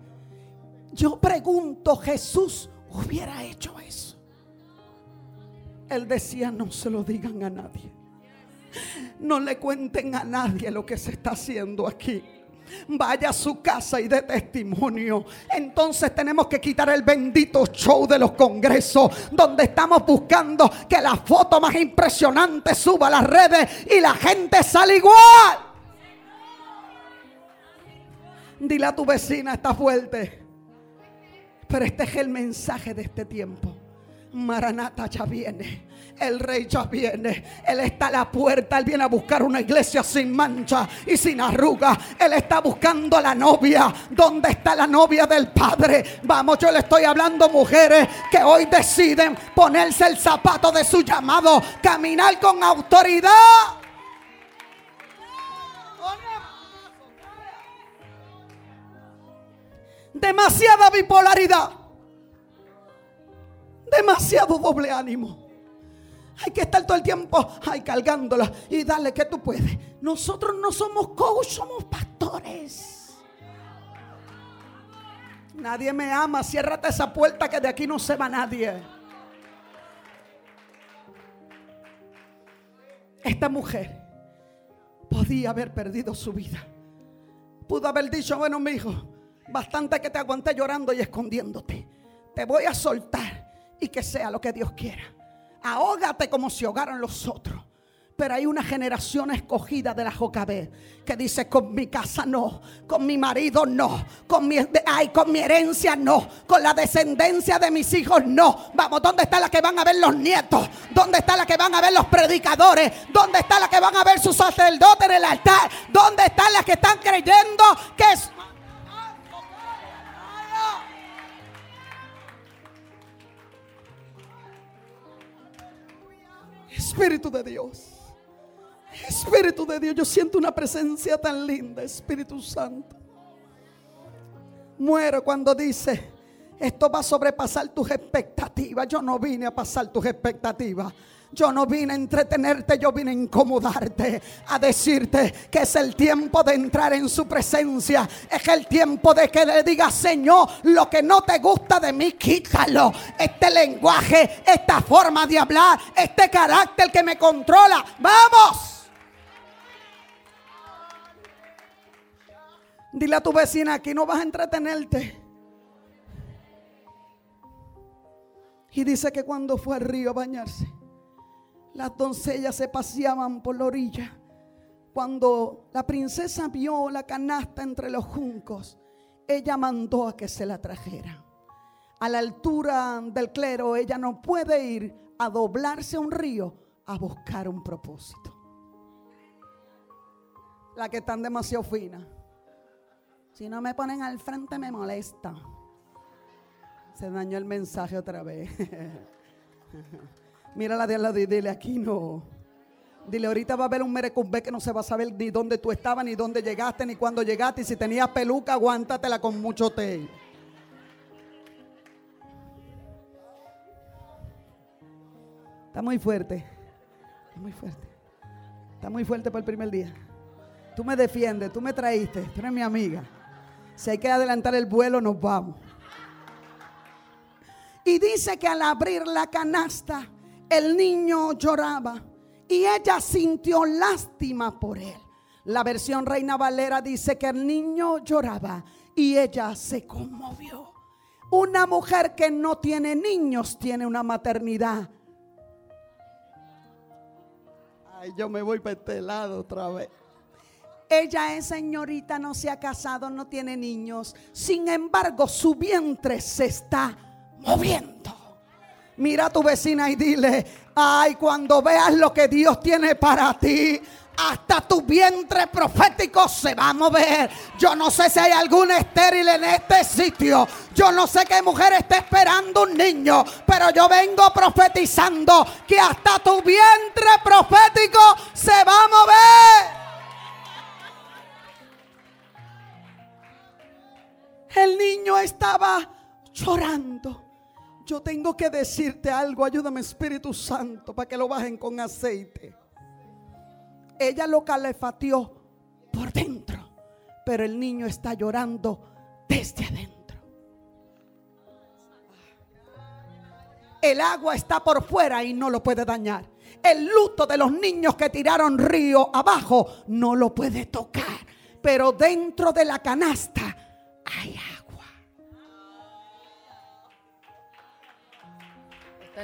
Yo pregunto, Jesús hubiera hecho eso. Él decía, no se lo digan a nadie. No le cuenten a nadie lo que se está haciendo aquí vaya a su casa y dé testimonio. Entonces tenemos que quitar el bendito show de los congresos donde estamos buscando que la foto más impresionante suba a las redes y la gente sale igual. Dile a tu vecina, está fuerte. Pero este es el mensaje de este tiempo. Maranata ya viene. El rey ya viene. Él está a la puerta. Él viene a buscar una iglesia sin mancha y sin arruga. Él está buscando a la novia. ¿Dónde está la novia del Padre? Vamos, yo le estoy hablando mujeres que hoy deciden ponerse el zapato de su llamado. Caminar con autoridad. Demasiada bipolaridad. Demasiado doble ánimo. Hay que estar todo el tiempo ay, cargándola y darle que tú puedes. Nosotros no somos coach, somos pastores. Nadie me ama. Ciérrate esa puerta que de aquí no se va nadie. Esta mujer podía haber perdido su vida. Pudo haber dicho, bueno, mi hijo, bastante que te aguanté llorando y escondiéndote. Te voy a soltar y que sea lo que Dios quiera ahógate como si ahogaran los otros. Pero hay una generación escogida de la Jocabé que dice, con mi casa no, con mi marido no, con mi, ay, con mi herencia no, con la descendencia de mis hijos no. Vamos, ¿dónde está la que van a ver los nietos? ¿Dónde está la que van a ver los predicadores? ¿Dónde está la que van a ver sus sacerdotes en el altar? ¿Dónde están las que están creyendo que. Espíritu de Dios. Espíritu de Dios, yo siento una presencia tan linda, Espíritu Santo. Muero cuando dice, esto va a sobrepasar tus expectativas. Yo no vine a pasar tus expectativas. Yo no vine a entretenerte, yo vine a incomodarte, a decirte que es el tiempo de entrar en su presencia. Es el tiempo de que le digas, Señor, lo que no te gusta de mí, quítalo. Este lenguaje, esta forma de hablar, este carácter que me controla. Vamos. Dile a tu vecina, aquí no vas a entretenerte. Y dice que cuando fue al río a bañarse, las doncellas se paseaban por la orilla. Cuando la princesa vio la canasta entre los juncos, ella mandó a que se la trajera. A la altura del clero, ella no puede ir a doblarse a un río a buscar un propósito. La que están demasiado fina. Si no me ponen al frente me molesta. Se dañó el mensaje otra vez. Mira de al lado y dile, aquí no. Dile, ahorita va a haber un merecumbe que no se va a saber ni dónde tú estabas, ni dónde llegaste, ni cuándo llegaste. Y si tenías peluca, aguántatela con mucho té. Está muy fuerte. Está muy fuerte. Está muy fuerte para el primer día. Tú me defiendes, tú me traíste, tú eres mi amiga. Si hay que adelantar el vuelo, nos vamos. Y dice que al abrir la canasta, el niño lloraba y ella sintió lástima por él. La versión Reina Valera dice que el niño lloraba y ella se conmovió. Una mujer que no tiene niños tiene una maternidad. Ay, yo me voy para este lado otra vez. Ella es señorita, no se ha casado, no tiene niños. Sin embargo, su vientre se está moviendo. Mira a tu vecina y dile, ay, cuando veas lo que Dios tiene para ti, hasta tu vientre profético se va a mover. Yo no sé si hay algún estéril en este sitio. Yo no sé qué mujer está esperando un niño. Pero yo vengo profetizando que hasta tu vientre profético se va a mover. El niño estaba llorando. Yo tengo que decirte algo. Ayúdame Espíritu Santo para que lo bajen con aceite. Ella lo calefateó por dentro. Pero el niño está llorando desde adentro. El agua está por fuera y no lo puede dañar. El luto de los niños que tiraron río abajo no lo puede tocar. Pero dentro de la canasta hay agua.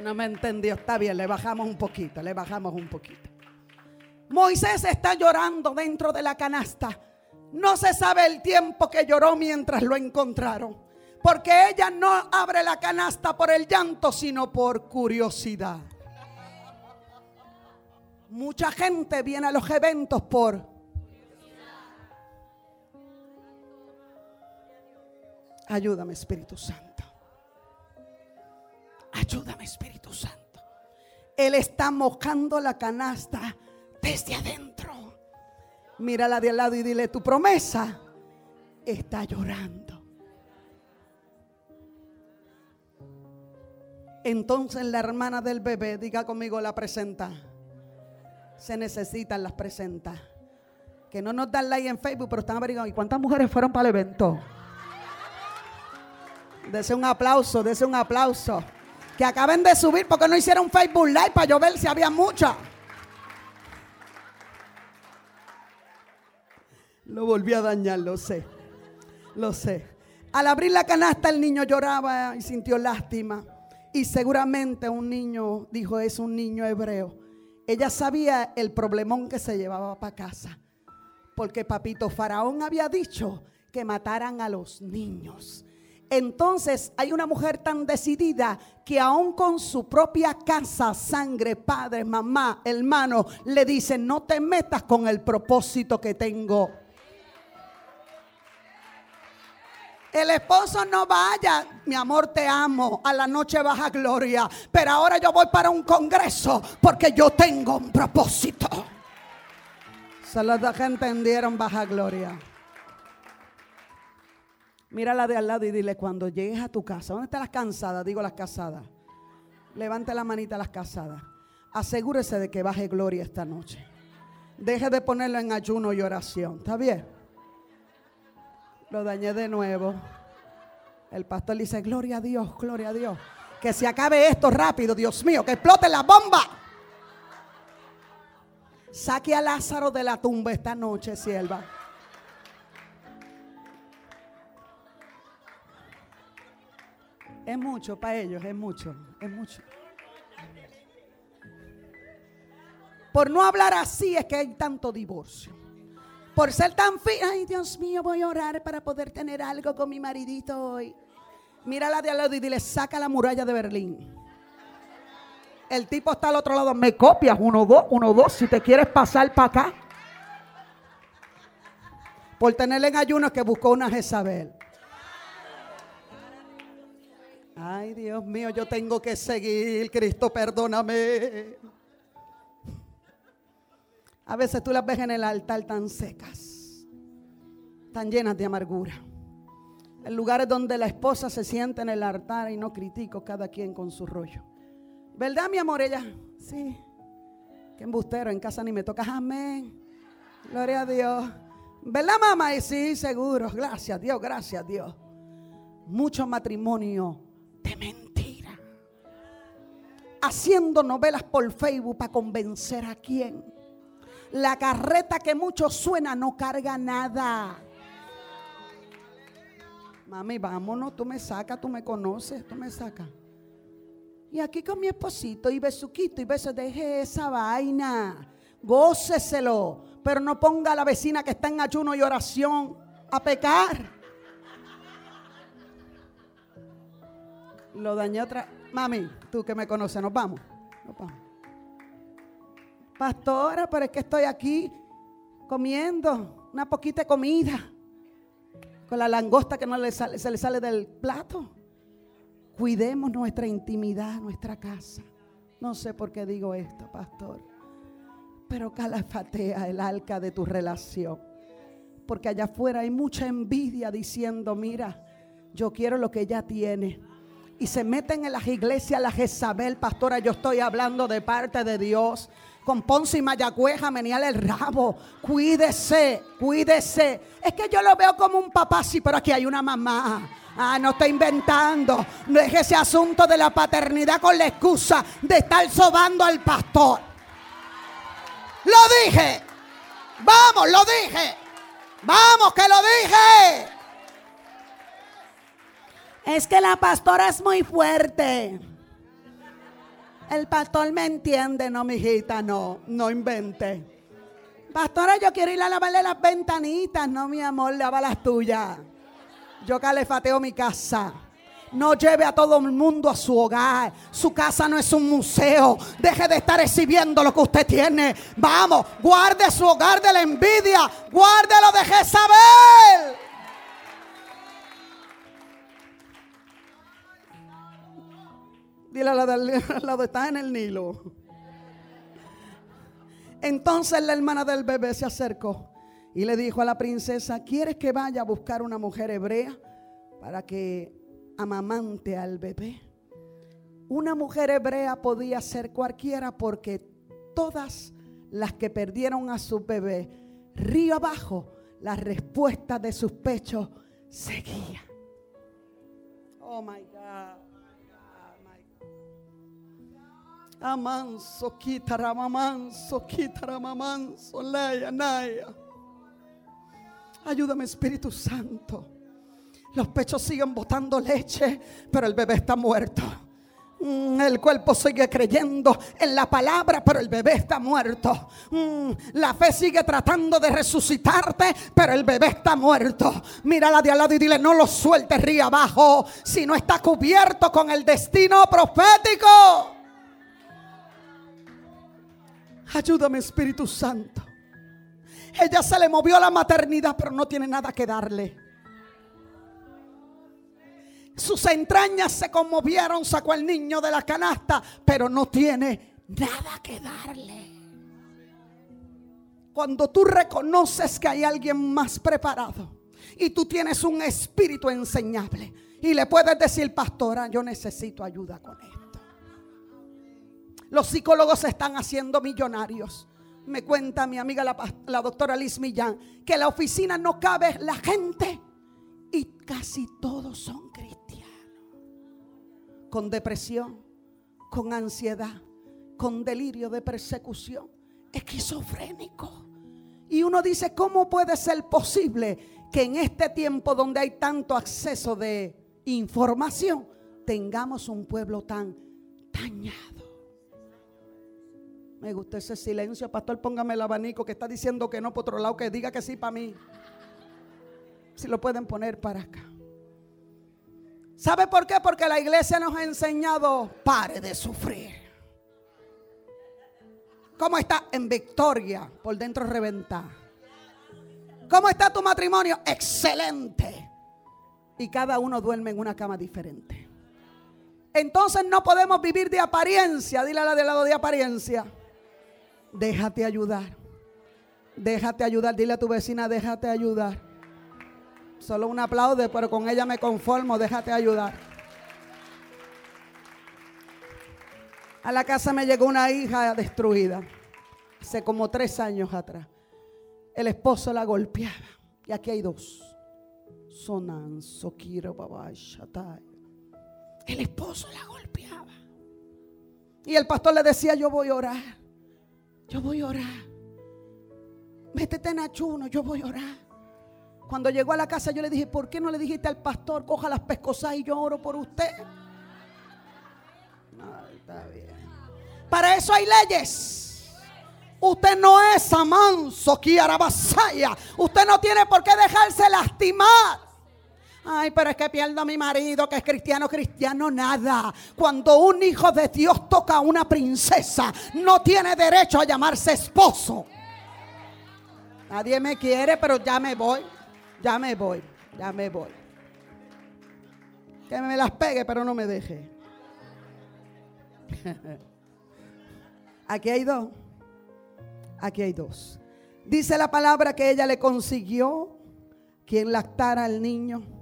No me entendió, está bien, le bajamos un poquito, le bajamos un poquito. Moisés está llorando dentro de la canasta. No se sabe el tiempo que lloró mientras lo encontraron. Porque ella no abre la canasta por el llanto, sino por curiosidad. Mucha gente viene a los eventos por Ayúdame, Espíritu Santo. Ayúdame, Espíritu Santo. Él está mojando la canasta desde adentro. Mírala de al lado y dile, tu promesa está llorando. Entonces la hermana del bebé, diga conmigo, la presenta. Se necesitan las presentas. Que no nos dan like en Facebook, pero están averiguando. ¿Y cuántas mujeres fueron para el evento? Dese un aplauso, dese un aplauso. Que acaben de subir porque no hicieron Facebook Live para yo ver si había mucha. Lo volví a dañar, lo sé. Lo sé. Al abrir la canasta el niño lloraba y sintió lástima. Y seguramente un niño dijo, es un niño hebreo. Ella sabía el problemón que se llevaba para casa. Porque papito Faraón había dicho que mataran a los niños. Entonces hay una mujer tan decidida que aún con su propia casa, sangre, padre, mamá, hermano, le dice, no te metas con el propósito que tengo. El esposo no vaya, mi amor, te amo, a la noche baja gloria, pero ahora yo voy para un congreso porque yo tengo un propósito. Solo que entendieron baja gloria. Mírala de al lado y dile, cuando llegues a tu casa, ¿dónde están las cansadas? Digo las casadas. Levante la manita a las casadas. Asegúrese de que baje gloria esta noche. Deje de ponerlo en ayuno y oración. ¿Está bien? Lo dañé de nuevo. El pastor dice, gloria a Dios, gloria a Dios. Que se acabe esto rápido, Dios mío, que explote la bomba. Saque a Lázaro de la tumba esta noche, sierva. Es mucho para ellos, es mucho, es mucho. Por no hablar así es que hay tanto divorcio. Por ser tan fina, ay Dios mío, voy a orar para poder tener algo con mi maridito hoy. Mírala de al lado y dile, saca la muralla de Berlín. El tipo está al otro lado, me copias, uno, dos, uno, dos, si te quieres pasar para acá. por tenerle en ayuno que buscó una Jezabel. Ay, Dios mío, yo tengo que seguir. Cristo, perdóname. A veces tú las ves en el altar tan secas, tan llenas de amargura. En lugares donde la esposa se siente en el altar y no critico cada quien con su rollo. ¿Verdad, mi amor? Ella, sí. Qué embustero, en casa ni me toca. Amén. Gloria a Dios. ¿Verdad, mamá? Y sí, seguro. Gracias, Dios, gracias, Dios. Mucho matrimonio de mentira. Haciendo novelas por Facebook para convencer a quién. La carreta que mucho suena no carga nada. Mami, vámonos, tú me sacas, tú me conoces, tú me sacas. Y aquí con mi esposito y besuquito y beso, deje esa vaina. Góceselo. Pero no ponga a la vecina que está en ayuno y oración a pecar. Lo dañé otra. Mami, tú que me conoces, nos vamos. Vamos. Pastora, pero es que estoy aquí comiendo una poquita comida. Con la langosta que no le sale, se le sale del plato. Cuidemos nuestra intimidad, nuestra casa. No sé por qué digo esto, pastor. Pero calafatea el arca de tu relación. Porque allá afuera hay mucha envidia diciendo, mira, yo quiero lo que ella tiene y se meten en las iglesias, la Jezabel, pastora, yo estoy hablando de parte de Dios. Con Ponce y Mayagüeja, menial el rabo. Cuídese, cuídese. Es que yo lo veo como un papá, sí, pero aquí hay una mamá. Ah, no está inventando. Deje ese asunto de la paternidad con la excusa de estar sobando al pastor. Lo dije. Vamos, lo dije. Vamos, que lo dije. Es que la pastora es muy fuerte. El pastor me entiende, no, mijita, no, no invente. Pastora, yo quiero ir a lavarle las ventanitas. No, mi amor, lava las tuyas. Yo calefateo mi casa. No lleve a todo el mundo a su hogar. Su casa no es un museo. Deje de estar exhibiendo lo que usted tiene. Vamos, guarde su hogar de la envidia. Guárdelo de Jezabel. Dile al lado, al lado, está en el Nilo. Entonces la hermana del bebé se acercó y le dijo a la princesa, ¿quieres que vaya a buscar una mujer hebrea para que amamante al bebé? Una mujer hebrea podía ser cualquiera porque todas las que perdieron a su bebé, río abajo, la respuesta de sus pechos seguía. Oh my God. Amanso, quitaramamanso, quitaramamanso, leya, naya. Ayúdame, Espíritu Santo. Los pechos siguen botando leche, pero el bebé está muerto. Mm, el cuerpo sigue creyendo en la palabra, pero el bebé está muerto. Mm, la fe sigue tratando de resucitarte, pero el bebé está muerto. Mírala de al lado y dile, no lo sueltes río abajo, si no está cubierto con el destino profético. Ayúdame Espíritu Santo. Ella se le movió a la maternidad, pero no tiene nada que darle. Sus entrañas se conmovieron, sacó al niño de la canasta, pero no tiene nada que darle. Cuando tú reconoces que hay alguien más preparado y tú tienes un espíritu enseñable y le puedes decir, pastora, yo necesito ayuda con él. Los psicólogos se están haciendo millonarios. Me cuenta mi amiga la, doctora Liz Millán que la oficina no cabe la gente y casi todos son cristianos. Con depresión, con ansiedad, con delirio de persecución, esquizofrénico. Y uno dice, ¿cómo puede ser posible que en este tiempo donde hay tanto acceso de información tengamos un pueblo tan dañado? Me gusta ese silencio. Pastor, póngame el abanico que está diciendo que no por otro lado, que diga que sí para mí. Si lo pueden poner para acá. ¿Sabe por qué? Porque la iglesia nos ha enseñado, pare de sufrir. ¿Cómo está? En victoria, por dentro reventar. ¿Cómo está tu matrimonio? Excelente. Y cada uno duerme en una cama diferente. Entonces no podemos vivir de apariencia. Dile a la del lado de apariencia. Déjate ayudar. Déjate ayudar. Dile a tu vecina, déjate ayudar. Solo un aplaude, pero con ella me conformo. Déjate ayudar. A la casa me llegó una hija destruida. Hace como tres años atrás. El esposo la golpeaba. Y aquí hay dos. Sonan, Sokiro, Baba, Shatai. El esposo la golpeaba. Y el pastor le decía, yo voy a orar. Yo voy a orar. Métete en ayuno, yo voy a orar. Cuando llegó a la casa yo le dije, ¿por qué no le dijiste al pastor, coja las pescosas y yo oro por usted? Está bien. Para eso hay leyes. Usted no es amanso, Kiarabasaya. Usted no tiene por qué dejarse lastimar. Ay, pero es que pierdo a mi marido que es cristiano, cristiano, nada. Cuando un hijo de Dios toca a una princesa, no tiene derecho a llamarse esposo. Nadie me quiere, pero ya me voy. Ya me voy. Ya me voy. Que me las pegue, pero no me deje. Aquí hay dos. Aquí hay dos. Dice la palabra que ella le consiguió quien lactara al niño.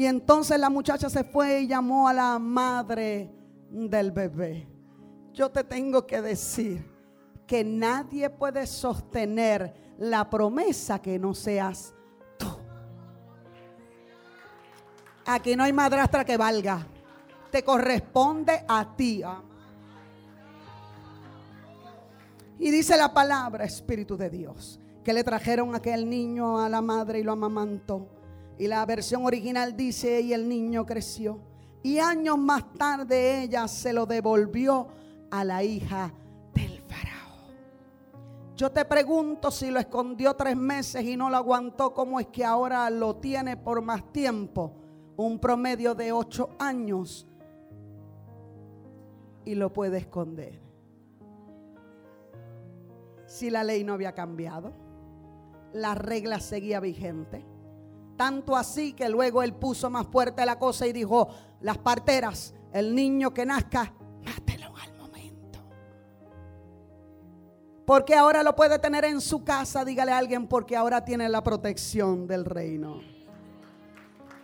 Y entonces la muchacha se fue y llamó a la madre del bebé. Yo te tengo que decir que nadie puede sostener la promesa que no seas tú. Aquí no hay madrastra que valga. Te corresponde a ti. Y dice la palabra, Espíritu de Dios, que le trajeron aquel niño a la madre y lo amamantó. Y la versión original dice, y el niño creció. Y años más tarde ella se lo devolvió a la hija yo te pregunto si lo escondió tres meses y no lo aguantó, ¿cómo es que ahora lo tiene por más tiempo? Un promedio de ocho años y lo puede esconder. Si la ley no había cambiado, la regla seguía vigente. Tanto así que luego él puso más fuerte la cosa y dijo, las parteras, el niño que nazca, Porque ahora lo puede tener en su casa, dígale a alguien, porque ahora tiene la protección del reino.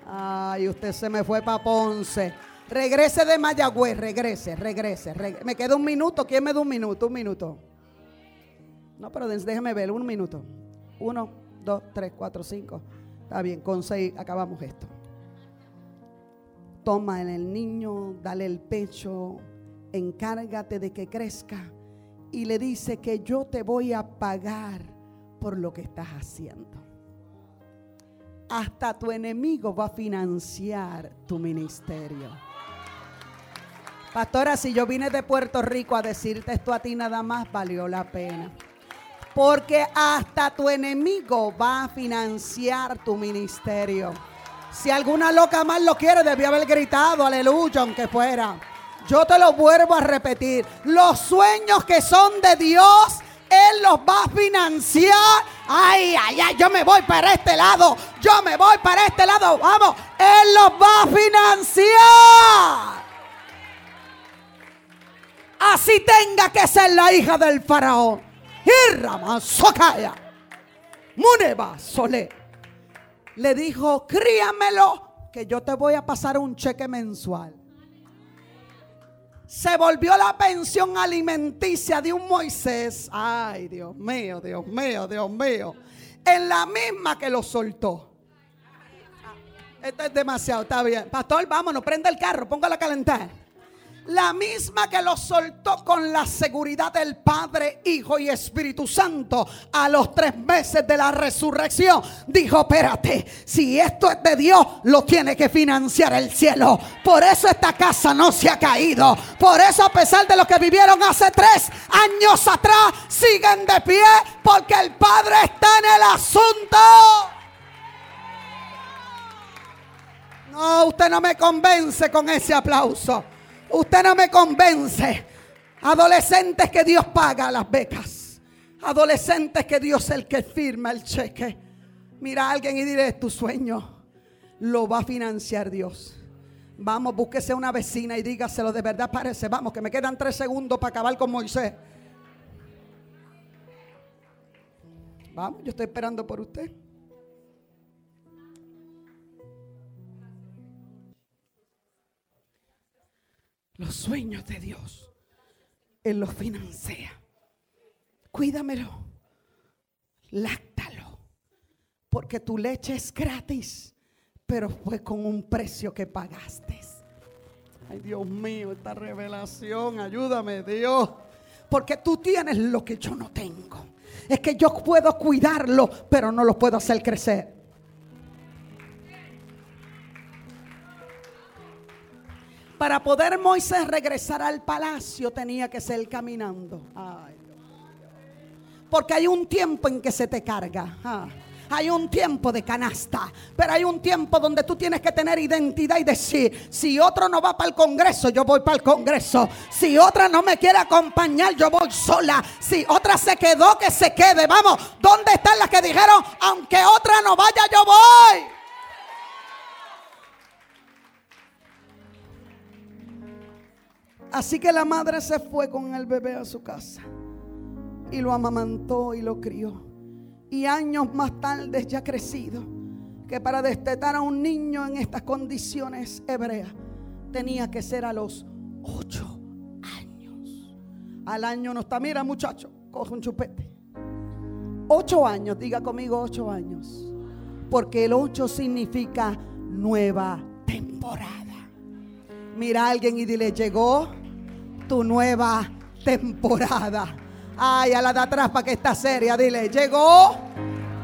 Ay, usted se me fue para Ponce. Regrese de Mayagüez, regrese, regrese, Me queda un minuto. ¿Quién me da un minuto? Un minuto. No, pero déjeme ver, un minuto. Uno, dos, tres, cuatro, cinco. Está bien, con seis acabamos esto. Toma en el niño, dale el pecho, encárgate de que crezca y le dice que yo te voy a pagar por lo que estás haciendo. Hasta tu enemigo va a financiar tu ministerio. Pastora, si yo vine de Puerto Rico a decirte esto a ti nada más, valió la pena. Porque hasta tu enemigo va a financiar tu ministerio. Si alguna loca más lo quiere, debió haber gritado, aleluya, aunque fuera. Yo te lo vuelvo a repetir. Los sueños que son de Dios, Él los va a financiar. Ay, ay, ay, yo me voy para este lado. Yo me voy para este lado. Vamos, Él los va a financiar. Así tenga que ser la hija del faraón. Muneba Sole. Le dijo, críamelo, que yo te voy a pasar un cheque mensual se volvió la pensión alimenticia de un Moisés. Ay, Dios mío, Dios mío, Dios mío. En la misma que lo soltó. Esto es demasiado, está bien. Pastor, vámonos, prende el carro, póngalo a calentar la misma que lo soltó con la seguridad del Padre, Hijo y Espíritu Santo a los tres meses de la resurrección, dijo, espérate, si esto es de Dios, lo tiene que financiar el cielo. Por eso esta casa no se ha caído. Por eso a pesar de lo que vivieron hace tres años atrás, siguen de pie porque el Padre está en el asunto. No, usted no me convence con ese aplauso. Usted no me convence. Adolescentes que Dios paga las becas. Adolescentes que Dios es el que firma el cheque. Mira a alguien y dile, tu sueño lo va a financiar Dios. Vamos, búsquese una vecina y dígaselo de verdad, parece. Vamos, que me quedan tres segundos para acabar con Moisés. Vamos, yo estoy esperando por usted. Los sueños de Dios, Él los financia. Cuídamelo, láctalo, porque tu leche es gratis, pero fue con un precio que pagaste. Ay, Dios mío, esta revelación, ayúdame, Dios. Porque tú tienes lo que yo no tengo. Es que yo puedo cuidarlo, pero no lo puedo hacer crecer. Para poder Moisés regresar al palacio tenía que ser caminando. Porque hay un tiempo en que se te carga. Ah. Hay un tiempo de canasta, pero hay un tiempo donde tú tienes que tener identidad y decir, si otro no va para el Congreso, yo voy para el Congreso. Si otra no me quiere acompañar, yo voy sola. Si otra se quedó, que se quede. Vamos, ¿dónde están las que dijeron, aunque otra no vaya, yo voy? Así que la madre se fue con el bebé a su casa y lo amamantó y lo crió. Y años más tarde ya crecido, que para destetar a un niño en estas condiciones hebreas tenía que ser a los ocho años. Al año no está, mira muchacho, coge un chupete. Ocho años, diga conmigo ocho años. Porque el ocho significa nueva temporada. Mira a alguien y dile, llegó tu nueva temporada. Ay, a la de atrás para que está seria, dile, llegó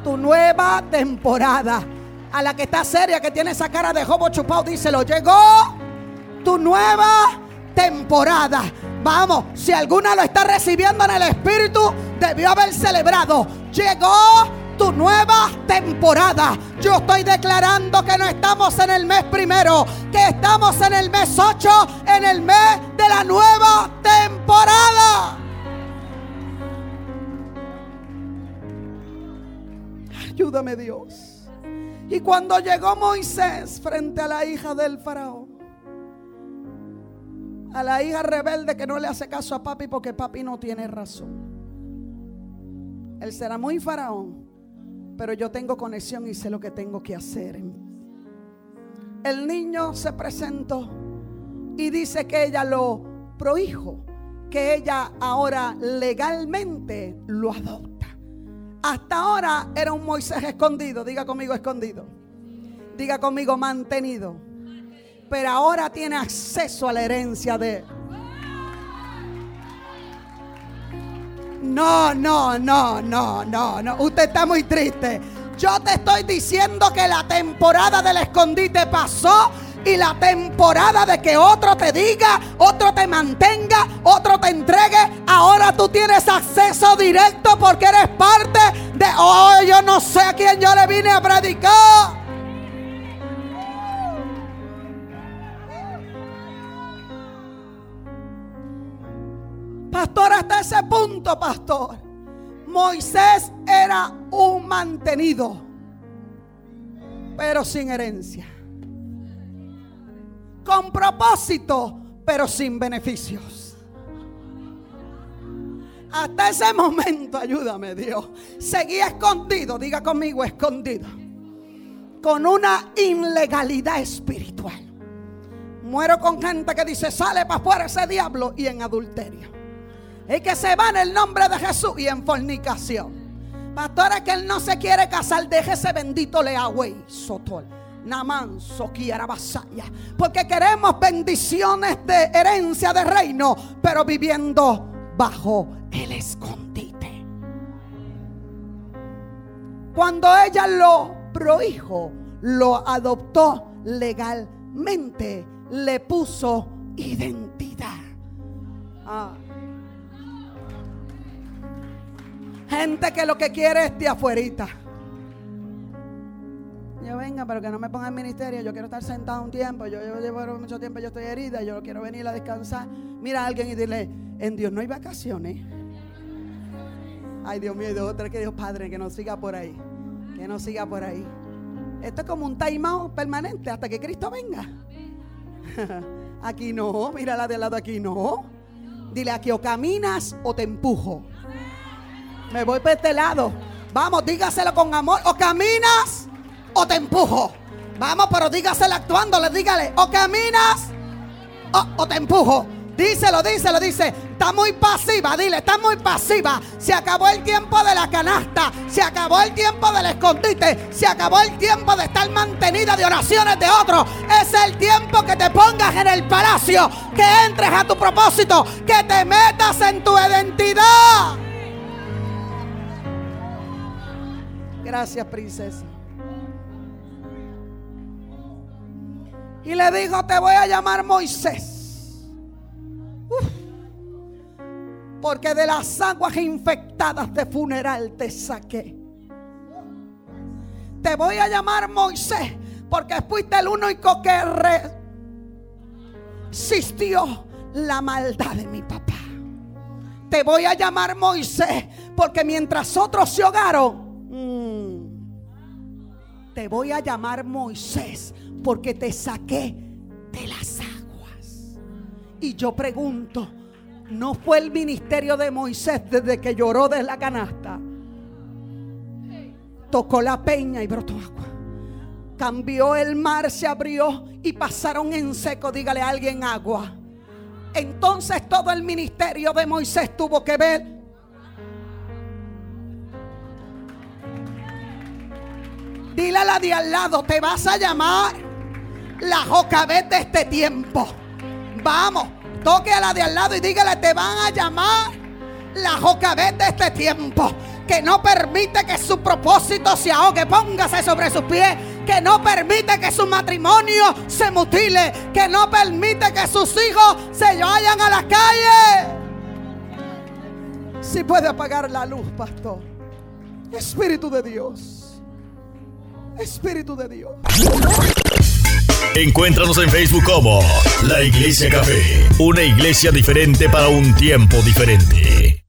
tu nueva temporada. A la que está seria, que tiene esa cara de jobo chupado, díselo, llegó tu nueva temporada. Vamos, si alguna lo está recibiendo en el Espíritu, debió haber celebrado. Llegó nueva temporada. Yo estoy declarando que no estamos en el mes primero, que estamos en el mes 8, en el mes de la nueva temporada. Ayúdame Dios. Y cuando llegó Moisés frente a la hija del faraón, a la hija rebelde que no le hace caso a papi porque papi no tiene razón. Él será muy faraón, pero yo tengo conexión y sé lo que tengo que hacer. El niño se presentó y dice que ella lo prohijo, que ella ahora legalmente lo adopta. Hasta ahora era un Moisés escondido. Diga conmigo escondido. Diga conmigo mantenido. Pero ahora tiene acceso a la herencia de... No, no, no, no, no, no. Usted está muy triste. Yo te estoy diciendo que la temporada del escondite pasó y la temporada de que otro te diga, otro te mantenga, otro te entregue, ahora tú tienes acceso directo porque eres parte de, oh, yo no sé a quién yo le vine a predicar. Pastor, hasta ese punto, pastor. Moisés era un mantenido, pero sin herencia con propósito, pero sin beneficios. Hasta ese momento, ayúdame Dios, seguía escondido, diga conmigo, escondido, con una ilegalidad espiritual. Muero con gente que dice, sale para afuera ese diablo y en adulterio. Y que se va en el nombre de Jesús y en fornicación. Pastora, que él no se quiere casar, deje ese bendito leagüey, sotol. Naman Basaya. Porque queremos bendiciones de herencia de reino, pero viviendo bajo el escondite. Cuando ella lo prohijo, lo adoptó legalmente, le puso identidad. Ah. Gente que lo que quiere es de afuerita. Yo venga, pero que no me ponga en ministerio. Yo quiero estar sentado un tiempo. Yo, llevo mucho tiempo, yo estoy herida. Yo quiero venir a descansar. Mira a alguien y dile: En Dios no hay vacaciones. Ay, Dios mío, de otra que Dios Padre, que nos siga por ahí. Que no siga por ahí. Esto es como un taimao permanente hasta que Cristo venga. Aquí no, mira la de lado aquí no. Dile aquí o caminas o te empujo. Me voy por este lado. Vamos, dígaselo con amor. O caminas o te empujo. Vamos, pero dígaselo actuándole, dígale. O caminas o, o te empujo. Díselo, díselo, dice. Está muy pasiva, dile, está muy pasiva. Se acabó el tiempo de la canasta. Se acabó el tiempo del escondite. Se acabó el tiempo de estar mantenida de oraciones de otros. Es el tiempo que te pongas en el palacio. Que entres a tu propósito. Que te metas en tu identidad. Gracias, princesa. Y le dijo, te voy a llamar Moisés. Porque de las aguas infectadas de funeral te saqué. Te voy a llamar Moisés. Porque fuiste el único que resistió la maldad de mi papá. Te voy a llamar Moisés. Porque mientras otros se ahogaron, te voy a llamar Moisés porque te saqué de las aguas. Y yo pregunto, ¿no fue el ministerio de Moisés desde que lloró de la canasta? Tocó la peña y brotó agua. Cambió el mar, se abrió y pasaron en seco, dígale a alguien agua. Entonces todo el ministerio de Moisés tuvo que ver Dile a la de al lado, te vas a llamar la Jocabet de este tiempo. Vamos, toque a la de al lado y dígale, te van a llamar la Jocabet de este tiempo. Que no permite que su propósito se ahogue. Póngase sobre sus pies. Que no permite que su matrimonio se mutile. Que no permite que sus hijos se vayan a la calle. Si puede apagar la luz, pastor. Espíritu de Dios. Espíritu de Dios. Encuéntranos en Facebook como La Iglesia Café, una iglesia diferente para un tiempo diferente.